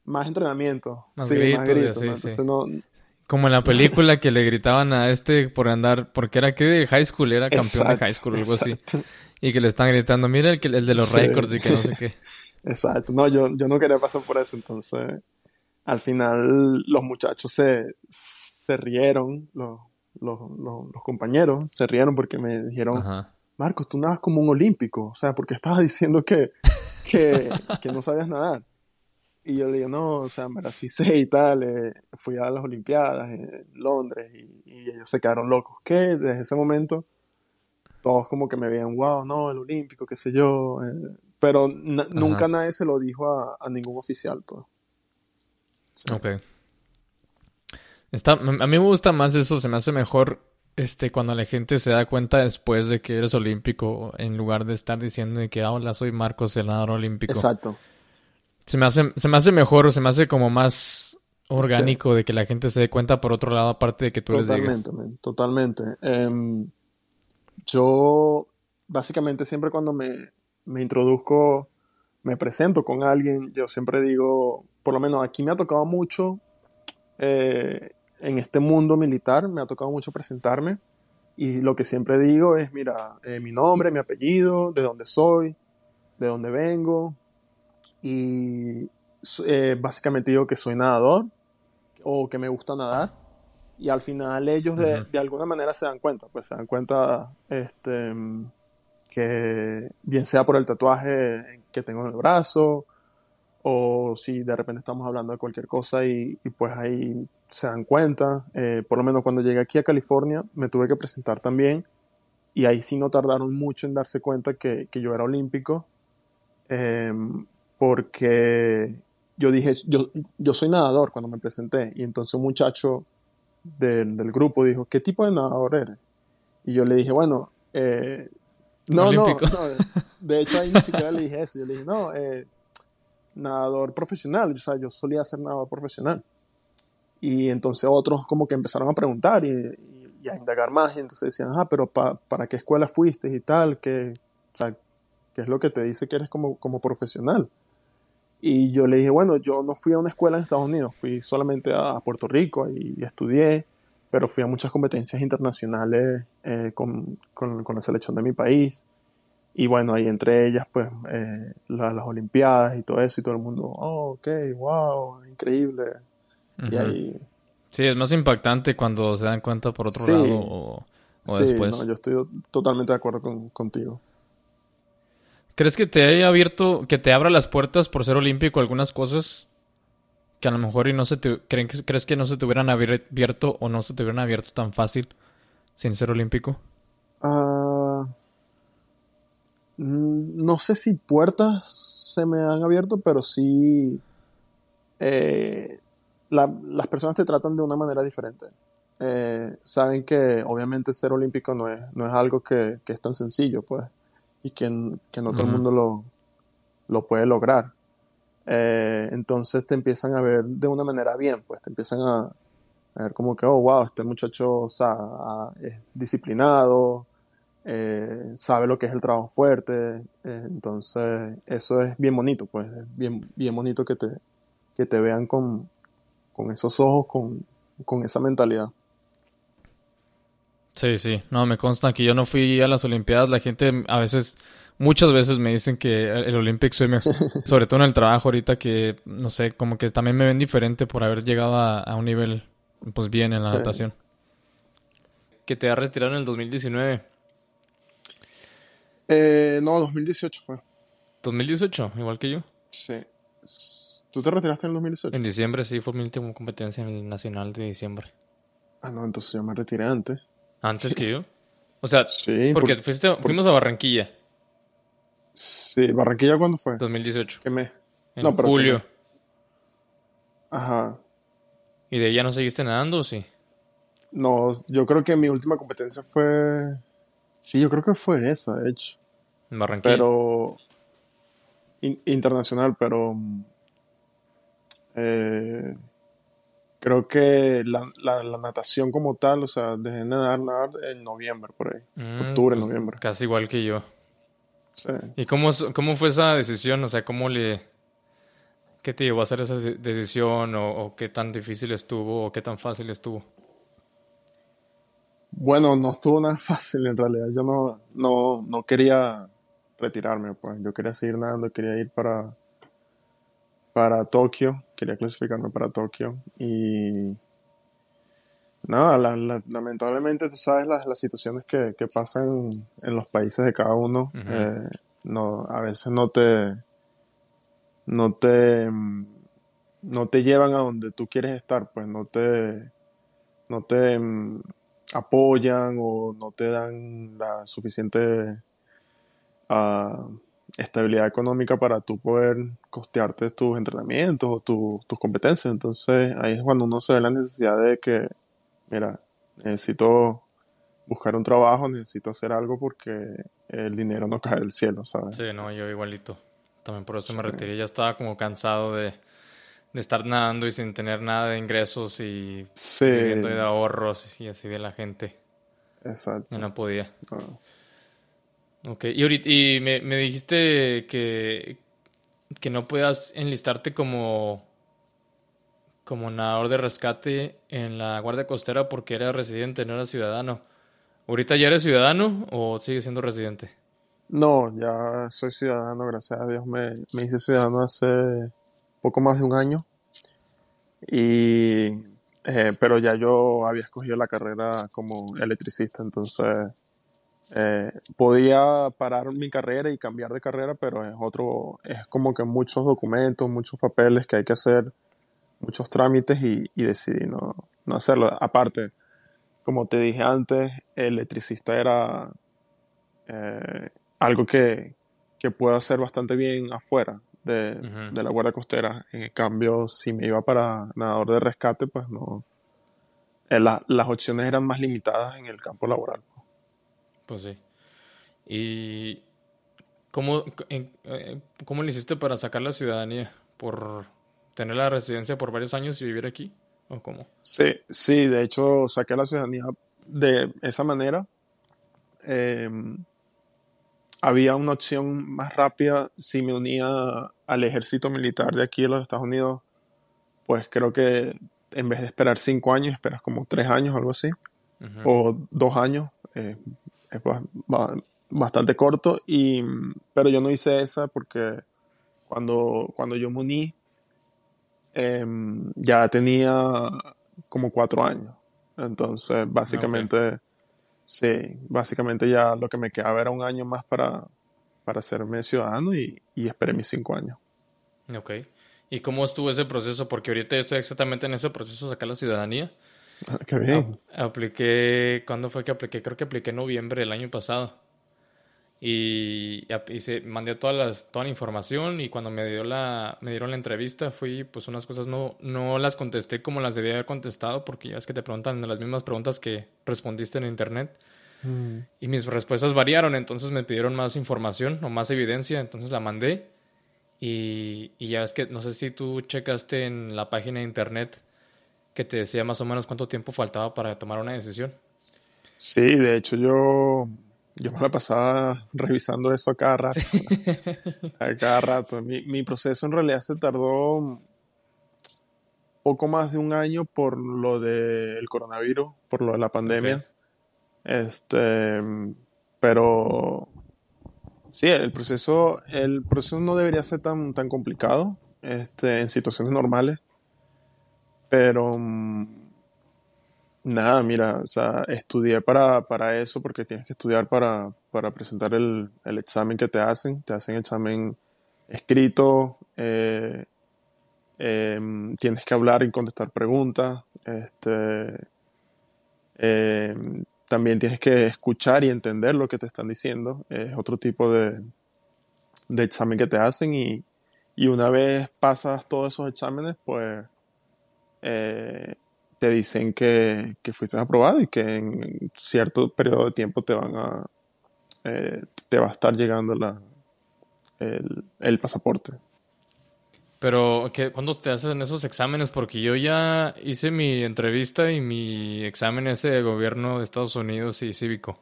más entrenamiento. sí, más gritos. ¿no? Como en la película que le gritaban a este por andar, porque era que de high school, era campeón de high school o algo así. Y que le están gritando, mira el, el de los récords y que no sé qué. Exacto, no, yo, yo no quería pasar por eso, entonces al final los muchachos se, se rieron, los, los, los, compañeros se rieron porque me dijeron, Marcos, tú nadas como un olímpico, o sea, porque estabas diciendo que, que, que no sabías nadar. Y yo le digo, no, o sea, me sí sé y tal. Eh, fui a las Olimpiadas en Londres y, ellos se quedaron locos. Que desde ese momento todos como que me veían, wow, no, el Olímpico, qué sé yo. Eh, pero nunca nadie se lo dijo a, ningún oficial, pues. Ok. Está, a mí me gusta más eso, se me hace mejor este, cuando la gente se da cuenta después de que eres olímpico, en lugar de estar diciendo que, ah, hola, soy Marcos, el nadador olímpico. Exacto. Se me hace, se me hace mejor, se me hace como más orgánico de que la gente se dé cuenta por otro lado, aparte de que tú totalmente, les digas. Totalmente, eh, yo, básicamente, siempre cuando me, me introduzco, me presento con alguien, yo siempre digo, por lo menos aquí me ha tocado mucho, eh, en este mundo militar, me ha tocado mucho presentarme. Y lo que siempre digo es, mira, eh, mi nombre, mi apellido, de dónde soy, de dónde vengo, y eh, básicamente digo que soy nadador o que me gusta nadar y al final ellos de, alguna manera se dan cuenta, pues se dan cuenta este, que bien sea por el tatuaje que tengo en el brazo o si de repente estamos hablando de cualquier cosa y, pues ahí se dan cuenta. Eh, por lo menos cuando llegué aquí a California me tuve que presentar también y ahí sí no tardaron mucho en darse cuenta que, que yo era olímpico. Eh, porque yo dije, yo, yo soy nadador cuando me presenté, y entonces un muchacho del, grupo dijo, ¿qué tipo de nadador eres? Y yo le dije, bueno, eh, no, no, de hecho ahí ni siquiera le dije eso, yo le dije, no, eh, nadador profesional, o sea, yo solía ser nadador profesional. Y entonces otros como que empezaron a preguntar y, a indagar más. Y entonces decían, ah, pero ¿para qué escuela fuiste y tal? ¿Qué, ¿Qué es lo que te dice que eres como, como profesional? Y yo le dije, bueno, yo no fui a una escuela en Estados Unidos, fui solamente a Puerto Rico y estudié, pero fui a muchas competencias internacionales eh, con, con, con, la selección de mi país. Y bueno, ahí entre ellas, pues, eh, las Olimpiadas y todo eso, y todo el mundo, oh, ok, wow, increíble. Y ahí... Sí, es más impactante cuando se dan cuenta por otro lado o, sí, después. No, yo estoy totalmente de acuerdo con, contigo. ¿Crees que te haya abierto, que te abra las puertas por ser olímpico algunas cosas que a lo mejor y no se te, crees que no se te hubieran abierto o no se te hubieran abierto tan fácil sin ser olímpico? Mm, no sé si puertas se me han abierto, pero sí eh, las personas te tratan de una manera diferente. Eh, saben que obviamente ser olímpico no es, no es algo que, que es tan sencillo, pues y que, no todo el mundo lo, lo puede lograr. Eh, entonces te empiezan a ver de una manera bien, pues te empiezan a, ver como que, oh, wow, este muchacho o sea, es disciplinado, eh, sabe lo que es el trabajo fuerte, eh, entonces eso es bien bonito, pues es bien, bien bonito que te, que te vean con, con esos ojos, con, con esa mentalidad. Sí, sí, no, me consta que yo no fui a las Olimpiadas, la gente a veces, muchas veces me dicen que el Olympic Swimmer, sobre todo en el trabajo ahorita, que no sé, como que también me ven diferente por haber llegado a, un nivel, pues bien en la natación. Que te ha retirado en el 2019. Eh, no, 2018 fue. ¿2018? Igual que yo. Sí. ¿Tú te retiraste en el 2018? En diciembre, sí, fue mi última competencia en el Nacional de diciembre. Ah, no, entonces yo me retiré antes. ¿Antes que yo? O sea, porque, fuimos a Barranquilla. Sí, ¿Barranquilla cuándo fue? 2018. ¿Qué mes? En no, pero julio. Ajá. ¿Y de ya no seguiste nadando o sí? No, yo creo que mi última competencia fue... Sí, yo creo que fue esa, de hecho. En Barranquilla. Pero... internacional, pero... Eh creo que la, la, natación como tal, o sea, dejé de nadar, nadar en noviembre, por ahí. Mm, octubre, pues, noviembre. Casi igual que yo. Sí. ¿Y cómo, cómo fue esa decisión? O sea, ¿cómo le... ¿Qué te llevó a hacer esa decisión? O, qué tan difícil estuvo? ¿O qué tan fácil estuvo? Bueno, no estuvo nada fácil en realidad. Yo no, no, no quería retirarme, pues. Yo quería seguir nadando, quería ir para para Tokio, quería clasificarme para Tokio y nada, lamentablemente tú sabes las, las situaciones que, que, pasan en los países de cada uno, eh, no, a veces no te, no te, no te llevan a donde tú quieres estar, pues no te, no te mm, apoyan o no te dan la suficiente uh, estabilidad económica para tú poder costearte tus entrenamientos o tus competencias. Entonces ahí es cuando uno se ve la necesidad de que, mira, necesito buscar un trabajo, necesito hacer algo porque el dinero no cae del cielo, ¿sabes? Sí, no, yo igualito. También por eso me retiré. Ya estaba como cansado de, estar nadando y sin tener nada de ingresos y viviendo de ahorros y así de la gente. Exacto. no podía. Ok, y, ahorita, y me, me, dijiste que, que no puedas enlistarte como, como nadador de rescate en la Guardia Costera porque eras residente, no eras ciudadano. ¿Ahorita ya eres ciudadano o sigues siendo residente? No, ya soy ciudadano, gracias a Dios. Me, me hice ciudadano hace poco más de un año. Y, eh, pero ya yo había escogido la carrera como electricista, entonces eh, podía parar mi carrera y cambiar de carrera, pero es otro, es como que muchos documentos, muchos papeles que hay que hacer, muchos trámites y, decidí no, no, hacerlo. Aparte, como te dije antes, el electricista era eh, algo que, que puedo hacer bastante bien afuera de, de, la guardia costera. En cambio, si me iba para nadador de rescate, pues no. Eh, las opciones eran más limitadas en el campo laboral. Pues sí. ¿Y cómo, eh, cómo le hiciste para sacar la ciudadanía? ¿Por tener la residencia por varios años y vivir aquí? ¿O cómo? Sí, sí, de hecho saqué la ciudadanía de esa manera. Em, había una opción más rápida si me unía al ejército militar de aquí en los Estados Unidos. Pues creo que en vez de esperar cinco años, esperas como tres años algo así. O dos años. Eh, es bastante corto. Y, pero yo no hice esa porque cuando, cuando yo me uní, em, ya tenía como cuatro años. Entonces, básicamente, sí, básicamente ya lo que me quedaba era un año más para, para serme ciudadano y, y esperé mis cinco años. Ok. ¿Y cómo estuvo ese proceso? Porque ahorita estoy exactamente en ese proceso de sacar la ciudadanía. Ah, qué bien. apliqué, ¿cuándo fue que apliqué? Creo que apliqué en noviembre del año pasado. Y, y mandé todas las, toda la información y cuando me, dio la, me dieron la entrevista fui, pues unas cosas no, no las contesté como las debía haber contestado porque ya es que te preguntan las mismas preguntas que respondiste en internet. Mm. Y mis respuestas variaron, entonces me pidieron más información o más evidencia, entonces la mandé. Y, y ya es que no sé si tú checaste en la página de internet que te decía más o menos cuánto tiempo faltaba para tomar una decisión. Sí, de hecho yo yo me la pasaba revisando eso a cada rato. a cada rato. Mi, mi, proceso en realidad se tardó poco más de un año por lo del coronavirus, por lo de la pandemia. Este, pero sí, el proceso, el proceso no debería ser tan, tan complicado este, en situaciones normales. Pero Nada, mira, o sea, estudié para, para eso porque tienes que estudiar para, para presentar el, el, examen que te hacen. Te hacen examen escrito, eh, em, tienes que hablar y contestar preguntas. Este, em, también tienes que escuchar y entender lo que te están diciendo. Es otro tipo de, de examen que te hacen y, y una vez pasas todos esos exámenes, pues... Eh, te dicen que, que, fuiste aprobado y que en cierto periodo de tiempo te van a eh, te va a estar llegando la, el, el pasaporte. Pero, ¿qué, ¿cuándo te hacen esos exámenes? Porque yo ya hice mi entrevista y mi examen ese de gobierno de Estados Unidos y cívico.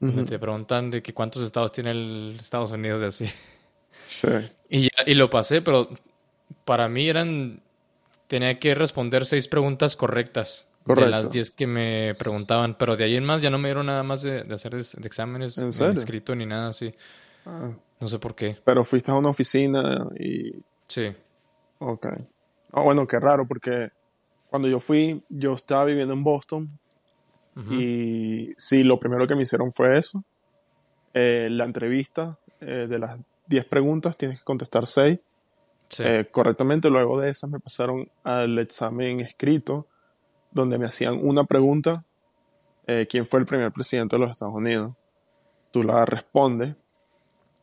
Donde te preguntan de que cuántos estados tiene el Estados Unidos de así. Sí. Y, y lo pasé, pero para mí eran tenía que responder seis preguntas correctas de las diez que me preguntaban, pero de ahí en más ya no me dieron nada más de, hacer de, exámenes ¿En escrito ni nada así. Ah. No sé por qué. Pero fuiste a una oficina y... Sí. Ok. Ah, bueno, qué raro porque cuando yo fui, yo estaba viviendo en Boston y sí, lo primero que me hicieron fue eso. Eh, la entrevista eh, de las diez preguntas tienes que contestar eh, correctamente. Luego de esas me pasaron al examen escrito, donde me hacían una pregunta, eh, ¿quién fue el primer presidente de los Estados Unidos? Tú la respondes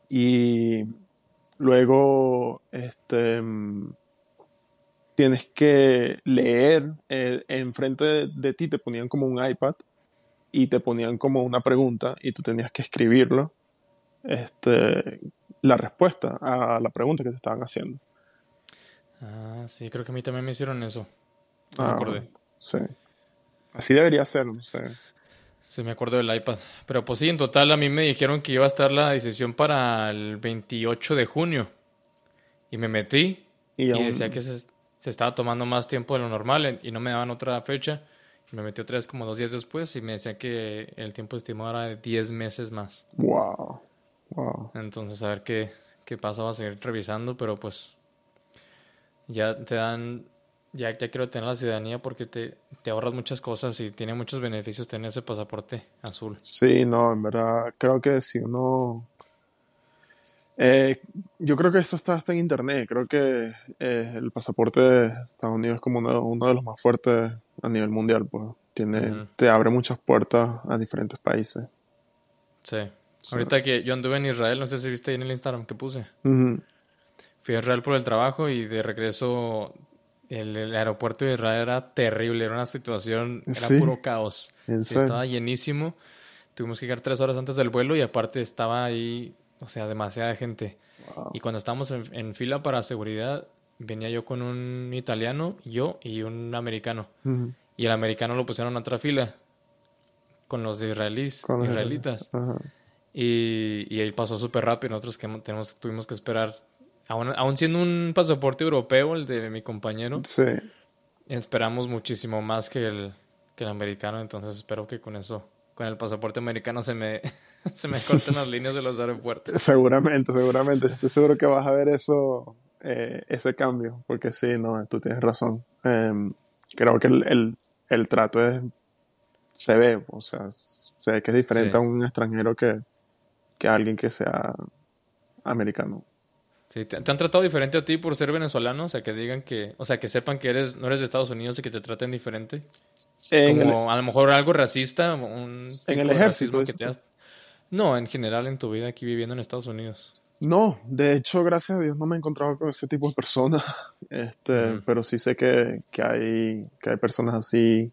y luego este, tienes que leer, eh, enfrente de, de ti te ponían como un iPad y te ponían como una pregunta y tú tenías que escribirlo, este, la respuesta a la pregunta que te estaban haciendo. Ah, sí, creo que a mí también me hicieron eso. me ah, acordé. Sí. Así debería ser, no sé. Sí, me acuerdo del iPad. Pero pues sí, en total a mí me dijeron que iba a estar la decisión para el 28 de junio. Y me metí y, decía que se, estaba tomando más tiempo de lo normal y no me daban otra fecha. Y me metí otra vez como dos días después y me decía que el tiempo estimado era de 10 meses más. Wow. Wow. Entonces a ver qué, qué pasa, va a seguir revisando, pero pues ya te dan, ya, ya quiero tener la ciudadanía porque te, te ahorras muchas cosas y tiene muchos beneficios tener ese pasaporte azul. Sí, no, en verdad, creo que si uno... Eh, yo creo que esto está hasta en internet, creo que eh, el pasaporte de Estados Unidos es como uno, de los más fuertes a nivel mundial, pues tiene, te abre muchas puertas a diferentes países. Sí. Ahorita que yo anduve en Israel, no sé si viste ahí en el Instagram que puse. Fui a Israel por el trabajo y de regreso el, aeropuerto de Israel era terrible, era una situación, era puro caos. estaba llenísimo. Tuvimos que llegar tres horas antes del vuelo y aparte estaba ahí, o sea, demasiada gente. Y cuando estábamos en, fila para seguridad, venía yo con un italiano, yo y un americano. Y el americano lo pusieron a otra fila con los israelíes, israelitas. Y, y ahí pasó súper rápido. Nosotros que tenemos, tuvimos que esperar, aún, siendo un pasaporte europeo, el de mi compañero, sí. esperamos muchísimo más que el, que el americano. Entonces espero que con eso, con el pasaporte americano, se me, se me corten las líneas de los aeropuertos. Seguramente, seguramente. Estoy seguro que vas a ver eso, eh, ese cambio. Porque sí, no, tú tienes razón. Em, creo que el, el, el trato es se ve, o sea, se ve que es diferente a un extranjero que, que a alguien que sea americano. Sí, ¿te, han tratado diferente a ti por ser venezolano? O sea, que digan que, o sea, que sepan que eres, no eres de Estados Unidos y que te traten diferente. Como a lo mejor algo racista, un en el ejército. No, en general en tu vida aquí viviendo en Estados Unidos. No, de hecho, gracias a Dios no me he encontrado con ese tipo de personas. Este, pero sí sé que, que, hay, que hay personas así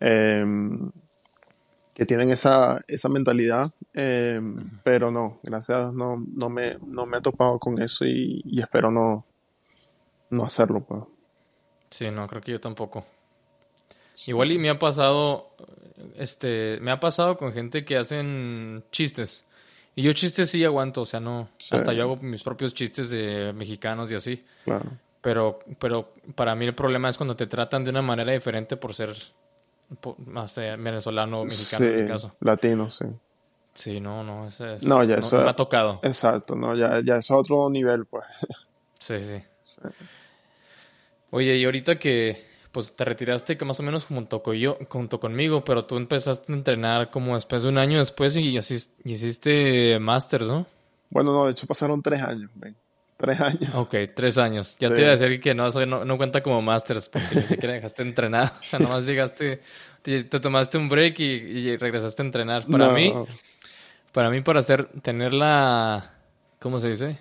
Em, que tienen esa, esa mentalidad, em, pero no, gracias no, no, me, no me he topado con eso y, espero no, no hacerlo. Pues. Sí, no, creo que yo tampoco. Igual y me ha pasado, este, me ha pasado con gente que hacen chistes. Y yo chistes sí aguanto, o sea, no, hasta yo hago mis propios chistes de mexicanos y así. Claro. Pero, pero para mí el problema es cuando te tratan de una manera diferente por ser más venezolano, mexicano en mi caso. Latino, sí. Sí, no, no, ese es, no, ya eso, me ha tocado. Exacto, no, ya, ya es otro nivel, pues. Sí, sí, Oye, y ahorita que pues te retiraste que más o menos junto, con yo, junto conmigo, pero tú empezaste a entrenar como después de un año después y, así, hiciste Masters, ¿no? Bueno, no, de hecho pasaron tres años, ven. Tres años. Ok, tres años. Ya te iba a decir que no, no, cuenta como Masters porque ni siquiera dejaste entrenar. O sea, nomás llegaste, te, tomaste un break y, regresaste a entrenar. Para mí, para mí, para hacer, tener la, ¿cómo se dice?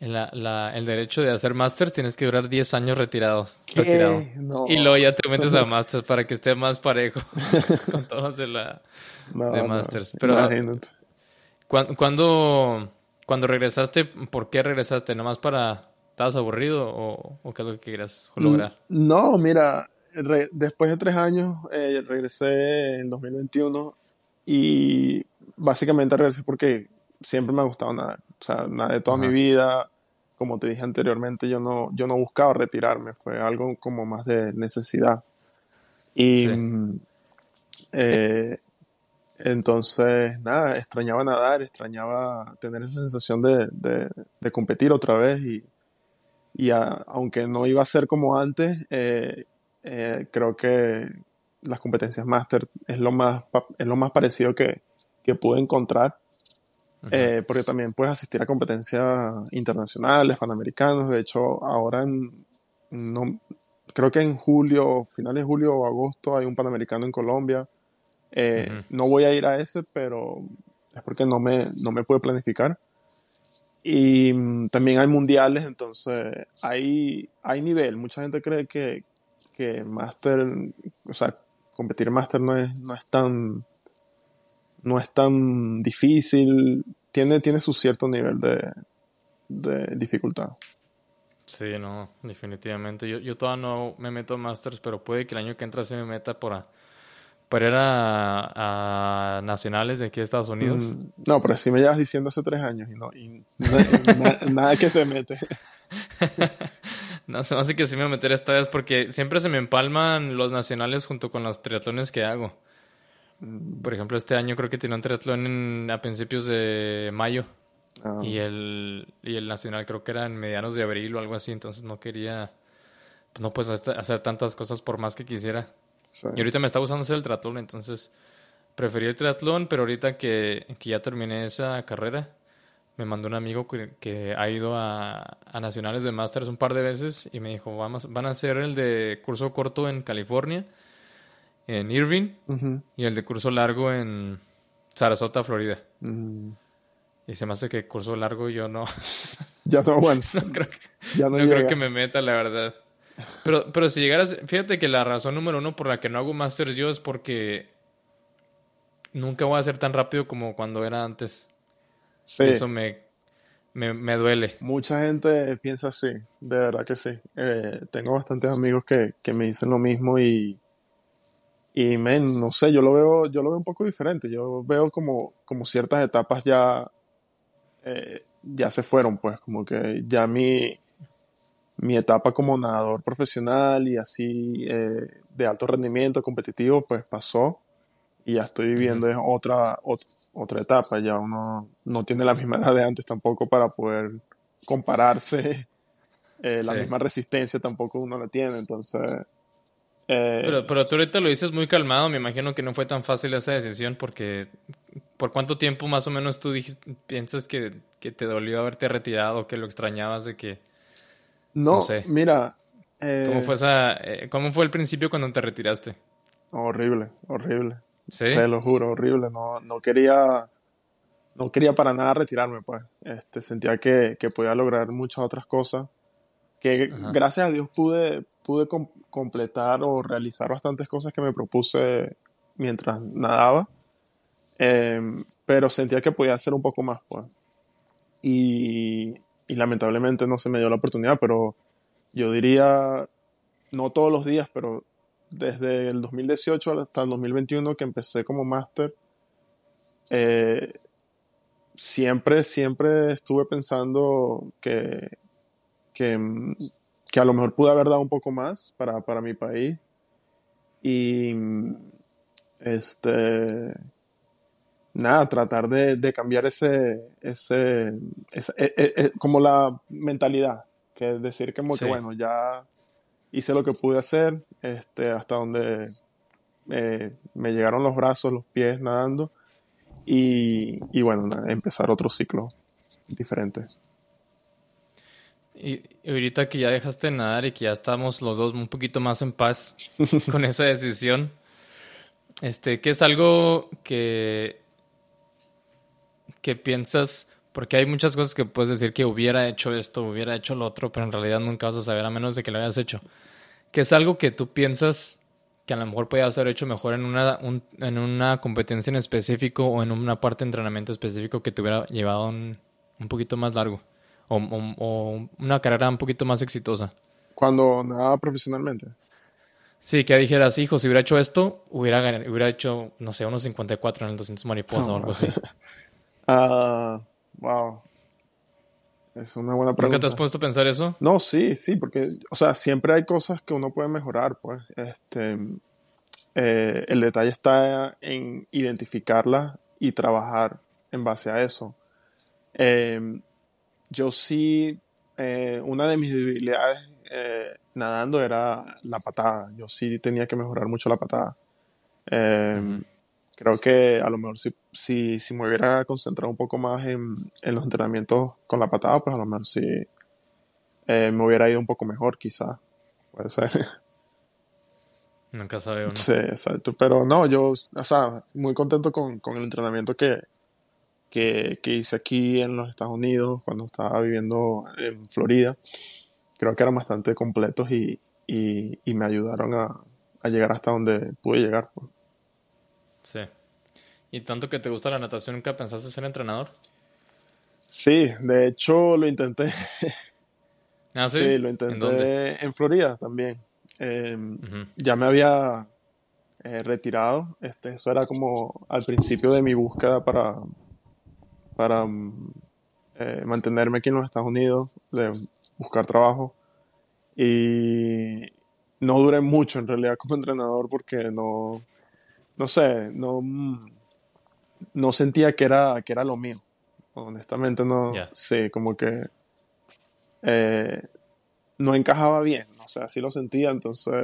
La, la, el derecho de hacer Masters tienes que durar 10 años retirados. Retirado. Y luego ya te metes a Masters para que esté más parejo con todos de la de Masters. Pero, Imagínate. ¿cuándo, cuando regresaste, ¿por qué regresaste? ¿Nomás para... ¿Estabas aburrido o, qué es lo que querías lograr? Mm, no, mira, después de tres años eh, regresé en 2021 y básicamente regresé porque siempre me ha gustado nadar. O sea, nada de toda mi vida. Como te dije anteriormente, yo no, yo no buscaba retirarme. Fue algo como más de necesidad. Y mm, eh, entonces, nada, extrañaba nadar, extrañaba tener esa sensación de, de, competir otra vez y, y aunque no iba a ser como antes, eh, eh, creo que las competencias máster es lo más, es lo más parecido que, que pude encontrar. Eh, porque también puedes asistir a competencias internacionales, panamericanos. De hecho, ahora en, no, creo que en julio, finales de julio o agosto, hay un panamericano en Colombia. Eh, no voy a ir a ese, pero es porque no me, no me pude planificar. Y mm, también hay mundiales, entonces hay, hay nivel. Mucha gente cree que, que Master, o sea, competir Master no es, no es tan no es tan difícil. Tiene, tiene su cierto nivel de, de dificultad. Sí, no, definitivamente. Yo, yo todavía no me meto a Masters, pero puede que el año que entra se me meta por, a, pero era a, nacionales de aquí de Estados Unidos. Mm, no, pero sí me llevas diciendo hace tres años y, no, y nada que te mete. no, se me hace que sí me meter esta vez porque siempre se me empalman los nacionales junto con los triatlones que hago. Mm. Por ejemplo, este año creo que tenía un triatlón a principios de mayo. Ah. Y, el, y el nacional creo que era en medianos de abril o algo así. Entonces no quería, pues no puedes hacer tantas cosas por más que quisiera. Y ahorita me está gustando hacer el triatlón, entonces preferí el triatlón, pero ahorita que, ya terminé esa carrera, me mandó un amigo que, ha ido a, nacionales de Masters un par de veces y me dijo, Vamos, van a hacer el de curso corto en California, en Irving, y el de curso largo en Sarasota, Florida. Y se me hace que curso largo yo no... ya no aguanto. no creo que, no creo que me meta, la verdad. Pero, pero si llegaras, fíjate que la razón número uno por la que no hago Masters yo es porque nunca voy a ser tan rápido como cuando era antes. Eso me, me, duele. Mucha gente piensa así, de verdad que sí. Eh, tengo bastantes amigos que, me dicen lo mismo y, y men, no sé, yo lo veo, yo lo veo un poco diferente. Yo veo como, como ciertas etapas ya, eh, ya se fueron, pues, como que ya mi, mi etapa como nadador profesional y así eh, de alto rendimiento competitivo, pues pasó. Y ya estoy viviendo otra, otra, otra etapa, ya uno no tiene la misma edad de antes tampoco para poder compararse, eh, la misma resistencia tampoco uno la tiene, entonces... Eh, pero, pero tú ahorita lo dices muy calmado, me imagino que no fue tan fácil esa decisión porque ¿por cuánto tiempo más o menos tú dijiste, piensas que, te dolió haberte retirado, que lo extrañabas de que... No, sé. mira... ¿Cómo, fue esa, ¿Cómo fue el principio cuando te retiraste? Horrible, horrible. Te lo juro, horrible. No, no quería no quería para nada retirarme, pues. Este, sentía que, que podía lograr muchas otras cosas. Que gracias a Dios pude, pude completar o realizar bastantes cosas que me propuse mientras nadaba. Em, pero sentía que podía hacer un poco más, pues. Y, y lamentablemente no se me dio la oportunidad, pero yo diría, no todos los días, pero desde el 2018 hasta el 2021 que empecé como máster, eh, siempre, siempre estuve pensando que, que, a lo mejor pude haber dado un poco más para, para mi país. Y este nada, tratar de, cambiar ese, ese, e, e, e, como la mentalidad, que es decir que, bueno, ya hice lo que pude hacer, este, hasta donde eh, me llegaron los brazos, los pies nadando. Y, y bueno, empezar otro ciclo diferente. Y ahorita que ya dejaste de nadar y que ya estamos los dos un poquito más en paz con esa decisión, este, ¿qué es algo que, que piensas? Porque hay muchas cosas que puedes decir que hubiera hecho esto, hubiera hecho lo otro, pero en realidad nunca vas a saber a menos de que lo hayas hecho que es algo que tú piensas que a lo mejor puede ser hecho mejor en una, en una competencia en específico o en una parte de entrenamiento específico que te hubiera llevado un, poquito más largo o, una carrera un poquito más exitosa? Cuando nadaba profesionalmente. Sí, que dijeras, hijo, si hubiera hecho esto, hubiera, hubiera hecho, no sé, unos 54 en el 200 mariposa o algo así. Ah, wow. Es una buena pregunta. ¿Nunca te has puesto a pensar eso? No, sí, sí, porque, o sea, siempre hay cosas que uno puede mejorar, pues. Este, eh, el detalle está en identificarlas y trabajar en base a eso. Em, yo sí, eh, una de mis debilidades eh, nadando era la patada. Yo sí tenía que mejorar mucho la patada. Em, creo que a lo mejor si, si, si me hubiera concentrado un poco más en, en, los entrenamientos con la patada, pues a lo mejor sí eh, me hubiera ido un poco mejor, quizás. Puede ser. Nunca sabe uno. Sí, exacto. Pero no, yo, o sea, muy contento con, con el entrenamiento que, que, que, hice aquí en los Estados Unidos cuando estaba viviendo en Florida. Creo que eran bastante completos y, y, y me ayudaron a, a, llegar hasta donde pude llegar. Pues. Sí. ¿Y tanto que te gusta la natación, nunca pensaste ser entrenador? Sí, de hecho lo intenté. ¿Ah, sí? sí lo intenté ¿En, Florida también. Em, ya me había eh, retirado. Este, eso era como al principio de mi búsqueda para, para mm, eh, mantenerme aquí en los Estados Unidos, de buscar trabajo. Y no duré mucho en realidad como entrenador porque no, no sé, no, no sentía que era, que era lo mío. Honestamente, no sé, como que eh, no encajaba bien. O sea, así lo sentía. Entonces,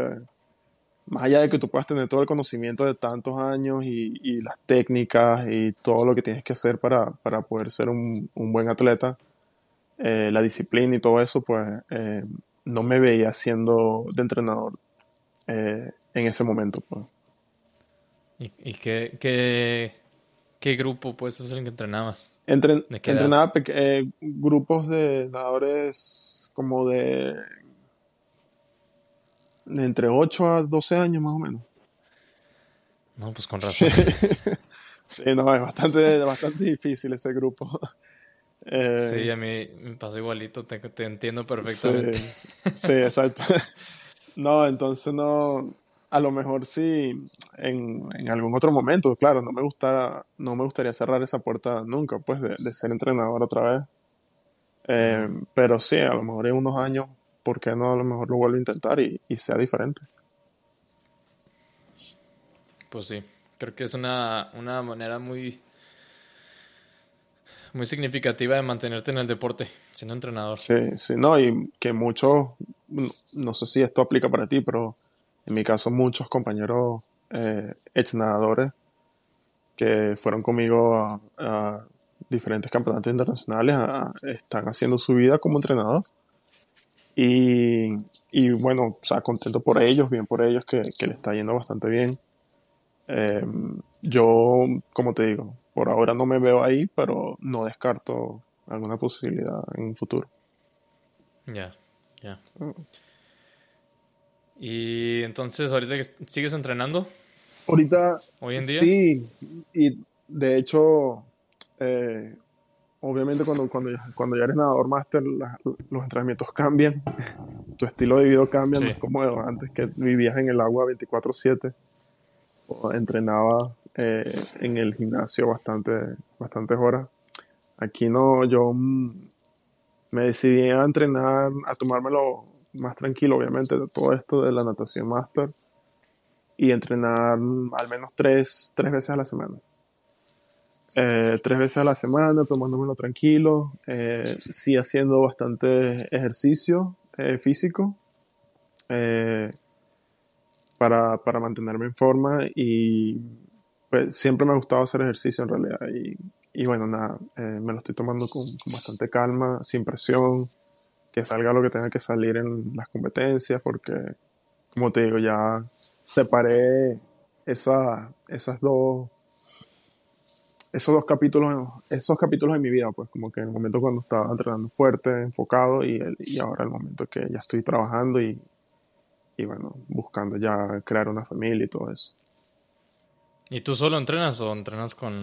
más allá de que tú puedas tener todo el conocimiento de tantos años y, las técnicas y todo lo que tienes que hacer para, poder ser un, buen atleta, eh, la disciplina y todo eso, pues eh, no me veía siendo de entrenador en ese momento. Pues. ¿Y, qué, qué, grupo pues es el que entrenabas? entrenaba eh, grupos de nadadores como de, de entre 8 a 12 años más o menos. No, pues con razón. sí, no, es bastante, bastante difícil ese grupo. Eh, sí, a mí me pasó igualito, te, te entiendo perfectamente. Sí, exacto. no, entonces no, a lo mejor sí, en, en, algún otro momento, claro, no me gusta, no me gustaría cerrar esa puerta nunca, pues, de, de ser entrenador otra vez. Eh, pero sí, a lo mejor en unos años, ¿por qué no a lo mejor lo vuelvo a intentar y, y sea diferente? Pues sí, creo que es una, una manera muy, muy significativa de mantenerte en el deporte, siendo entrenador. Sí, sí, no, y que muchos, no sé si esto aplica para ti, pero en mi caso muchos compañeros eh, ex nadadores que fueron conmigo a, a diferentes campeonatos internacionales a, están haciendo su vida como entrenador. Y, y, bueno, o sea, contento por ellos, bien por ellos, que, que le está yendo bastante bien. Eh, yo, como te digo, por ahora no me veo ahí, pero no descarto alguna posibilidad en un futuro. Ya, ya. Y entonces, ¿ahorita sigues entrenando? Ahorita. ¿Hoy en día? Sí, y de hecho, eh, obviamente cuando, cuando, cuando ya eres nadador máster, los entrenamientos cambian, tu estilo de vida cambia, no es como antes que vivías en el agua 24/7 entrenaba eh, en el gimnasio bastante, bastantes horas. Aquí no, yo mm, me decidí a entrenar, a tomármelo más tranquilo, obviamente, de todo esto de la natación master y entrenar al menos tres, tres veces a la semana. Eh, tres veces a la semana, tomándomelo tranquilo, eh, sí haciendo bastante ejercicio físico para, para mantenerme en forma y pues siempre me ha gustado hacer ejercicio en realidad y, bueno, nada, eh, me lo estoy tomando con, bastante calma, sin presión, que salga lo que tenga que salir en las competencias porque, como te digo, ya separé esa, esas dos esos dos capítulos esos capítulos de mi vida pues como que el momento cuando estaba entrenando fuerte enfocado y, el, y ahora el momento que ya estoy trabajando y, y bueno, buscando ya crear una familia y todo eso. ¿Y tú solo entrenas o entrenas con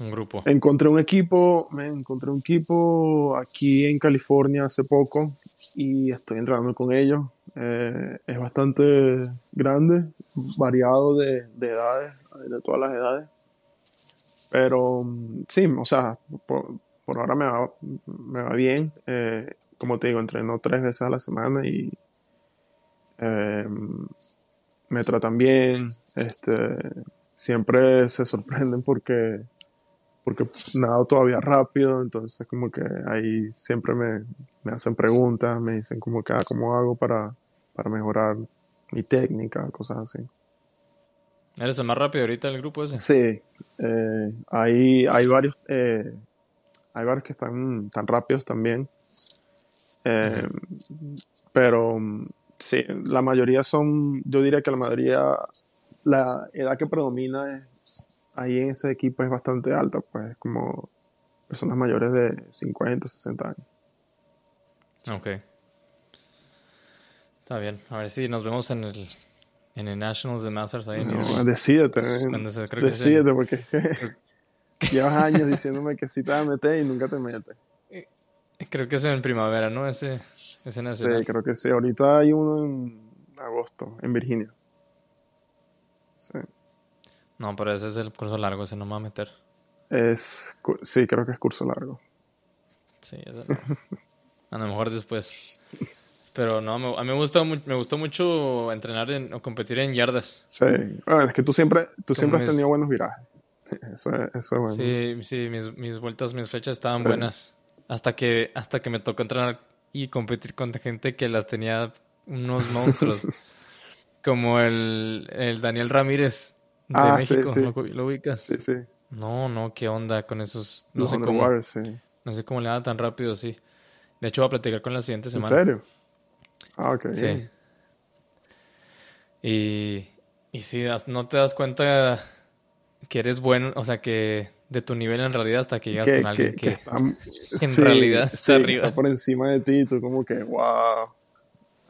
un grupo? Encontré un equipo, me encontré un equipo aquí en California hace poco y estoy entrenando con ellos. Eh, es bastante grande, variado de, de, edades, de todas las edades. Pero sí, o sea, por, por ahora me va, me va bien. Eh, como te digo, entreno tres veces a la semana y eh, me tratan bien, este, siempre se sorprenden porque, porque nado todavía rápido, entonces como que ahí siempre me, me hacen preguntas, me dicen como que, ah, ¿cómo hago para, para mejorar mi técnica? Cosas así. ¿Eres el más rápido ahorita del grupo ese? Sí, eh, hay, hay varios, eh, hay varios que están tan rápidos también. Eh, Pero Sí, la mayoría son, yo diría que la mayoría, la edad que predomina es, ahí en ese equipo es bastante alta, pues como personas mayores de 50, 60 años. Ok. Está bien. A ver si nos vemos en el, en el Nationals de Masters ahí. No, decídete. decídete porque llevas años diciéndome que sí te vas a meter y nunca te metes. Eh, creo que es en primavera, ¿no? Ese... Sí, creo que sí. Ahorita hay uno en agosto, en Virginia. Sí. No, pero ese es el curso largo, ese no me va a meter. Es, sí, creo que es curso largo. Sí, a lo mejor después. Pero no, a mí me gustó, me gustó mucho entrenar en, o competir en yardas. Sí, bueno, es que tú siempre, tú siempre has tenido buenos virajes. Eso, eso es bueno. Sí, sí, mis, mis vueltas, mis fechas estaban buenas. Hasta que, hasta que me tocó entrenar y competir con gente que las tenía unos monstruos. como el, el, Daniel Ramírez de ah, México. Sí, sí. ¿Lo, ubicas? Sí, sí. No, no, qué onda con esos. No sé cómo. sí. No sé cómo le da tan rápido, sí. De hecho, voy a platicar con la siguiente semana. ¿En serio? Ah, ok. Sí. Y, y sí, no te das cuenta que eres bueno, o sea, que de tu nivel en realidad hasta que llegas con alguien que, está, en realidad está arriba. Está por encima de ti y tú como que, wow.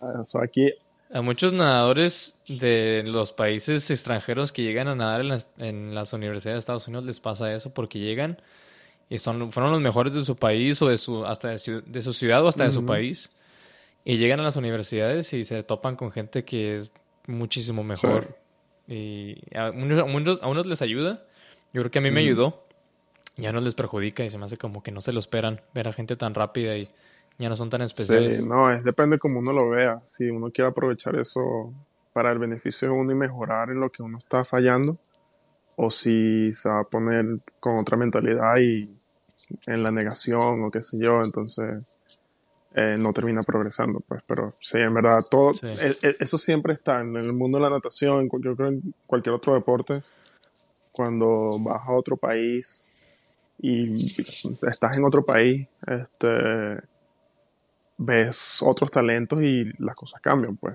O sea, aquí... A muchos nadadores de los países extranjeros que llegan a nadar en las, en las universidades de Estados Unidos les pasa eso porque llegan y son, fueron los mejores de su país o de su, hasta de su, ciudad o hasta de su país. Y llegan a las universidades y se topan con gente que es muchísimo mejor. Y a unos, a unos, les ayuda. Yo creo que a mí me ayudó. Ya no les perjudica y se me hace como que no se lo esperan ver a gente tan rápida y ya no son tan especiales. Sí, no, es depende como uno lo vea. Si uno quiere aprovechar eso para el beneficio de uno y mejorar en lo que uno está fallando, o si se va a poner con otra mentalidad y en la negación o qué sé yo, entonces eh, no termina progresando, pues. Pero sí, en verdad, todo, eso siempre está en el mundo de la natación, yo creo en cualquier otro deporte, cuando vas a otro país y estás en otro país, este, ves otros talentos y las cosas cambian, pues.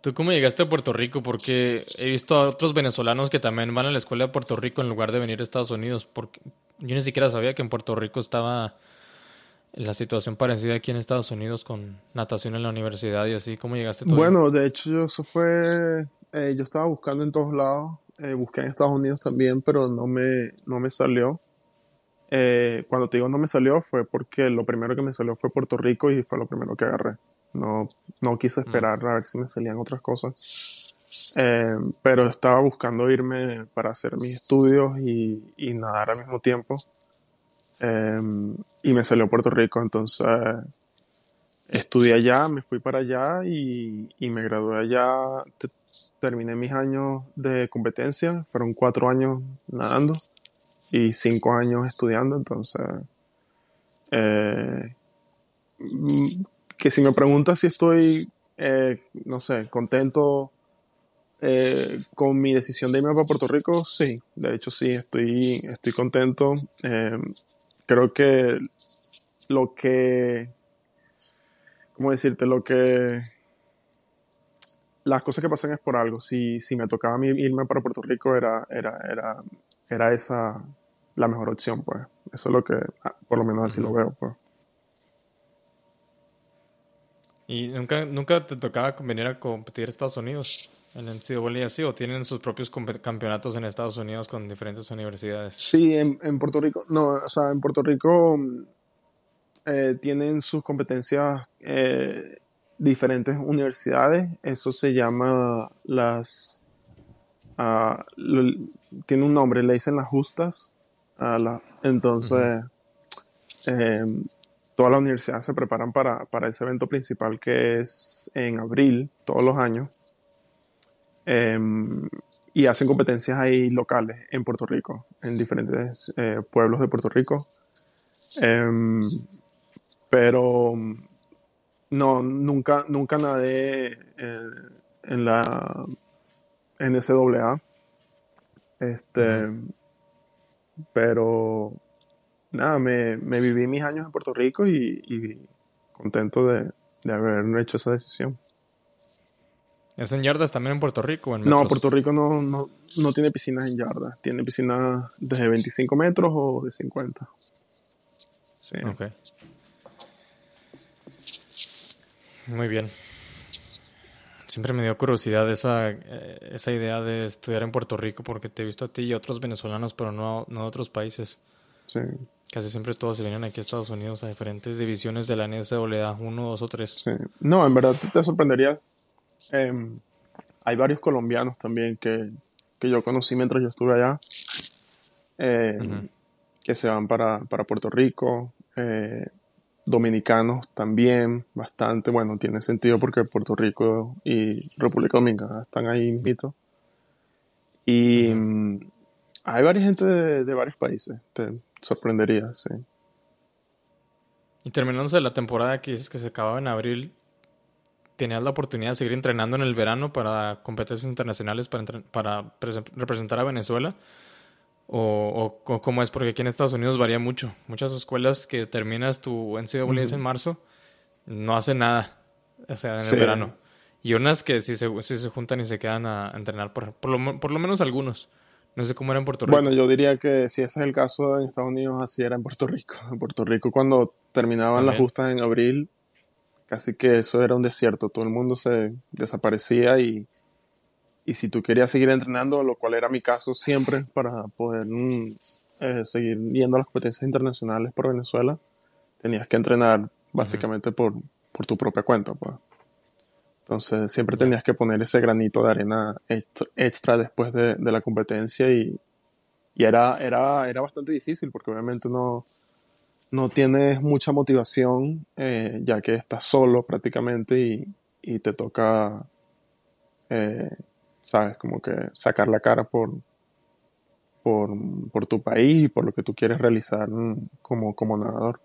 ¿Tú cómo llegaste a Puerto Rico? Porque he visto a otros venezolanos que también van a la escuela de Puerto Rico en lugar de venir a Estados Unidos. Porque yo ni siquiera sabía que en Puerto Rico estaba la situación parecida aquí en Estados Unidos con natación en la universidad y así. ¿Cómo llegaste tú? Bueno, de hecho, eso fue. Eh, yo estaba buscando en todos lados. Eh, busqué en Estados Unidos también, pero no me, no me salió. Eh, cuando te digo no me salió fue porque lo primero que me salió fue Puerto Rico y fue lo primero que agarré. No, no quise mm. esperar a ver si me salían otras cosas. Eh, pero estaba buscando irme para hacer mis estudios y, y nadar al mismo tiempo. Eh, y me salió Puerto Rico, entonces estudié allá, me fui para allá y, y me gradué allá. terminé mis años de competencia, fueron cuatro años nadando y cinco años estudiando, entonces, eh, mm, que si me preguntas si estoy, eh, no sé, contento eh, con mi decisión de irme para Puerto Rico, sí, de hecho sí, estoy, estoy contento. creo que lo que, ¿cómo decirte? Lo que las cosas que pasan es por algo. Si, si me tocaba irme para Puerto Rico, era, era, era, era esa la mejor opción, pues. Eso es lo que, ah, por lo menos así lo veo, pues. ¿Y nunca, nunca te tocaba venir a competir a Estados Unidos en el NCAA así o tienen sus propios campeonatos en Estados Unidos con diferentes universidades? Sí, en, en Puerto Rico, no, o sea, en Puerto Rico eh, tienen sus competencias eh, diferentes universidades, eso se llama las, uh, tiene un nombre, le dicen las justas, la, entonces, em, todas las universidades se preparan para, ese evento principal que es en abril, todos los años. Em, y hacen competencias ahí locales en Puerto Rico, en diferentes eh, pueblos de Puerto Rico. Em, pero no, nunca, nunca nadé eh, en la NCAA. Este, pero nada, me, me, viví mis años en Puerto Rico y, contento de, de, haber hecho esa decisión. ¿Es en yardas también en Puerto Rico? en no, Puerto Rico no, no, no, tiene piscinas en yardas. Tiene piscinas de 25 metros o de 50. Sí. Ok. Muy bien. Siempre me dio curiosidad esa, eh, esa idea de estudiar en Puerto Rico porque te he visto a ti y a otros venezolanos, pero no, no a otros países. Sí. Casi siempre todos se vienen aquí a Estados Unidos a diferentes divisiones de la NCAA, uno, dos o tres. Sí. No, en verdad te sorprenderías. Em, hay varios colombianos también que, que, yo conocí mientras yo estuve allá, em, que se van para, para Puerto Rico. Eh, dominicanos también, bastante. Bueno, tiene sentido porque Puerto Rico y República Dominicana están ahí invito Y mm, hay varias gente de, varios países, te sorprendería, sí. Y terminándose la temporada que dices que se acababa en abril, ¿tenías la oportunidad de seguir entrenando en el verano para competencias internacionales para, para representar a Venezuela? O, o, cómo es, porque aquí en Estados Unidos varía mucho. Muchas escuelas que terminas tu NCAA uh en marzo no hacen nada, o sea, en el verano. Y unas que sí se, se juntan y se quedan a, entrenar, por, por, lo, por lo menos algunos. No sé cómo era en Puerto Rico. Bueno, yo diría que si ese es el caso en Estados Unidos, así era en Puerto Rico. En Puerto Rico, cuando terminaban las justas en abril, casi que eso era un desierto. Todo el mundo se desaparecía y y si tú querías seguir entrenando, lo cual era mi caso siempre, para poder mm, eh, seguir yendo a las competencias internacionales por Venezuela, tenías que entrenar básicamente por, por tu propia cuenta. Pues. Entonces siempre tenías que poner ese granito de arena extra después de, de la competencia y, y, era, era, era bastante difícil porque obviamente no, no tienes mucha motivación eh, ya que estás solo prácticamente y, y te toca, eh, sabes, como que sacar la cara por, por, por, tu país y por lo que tú quieres realizar como, como nadador.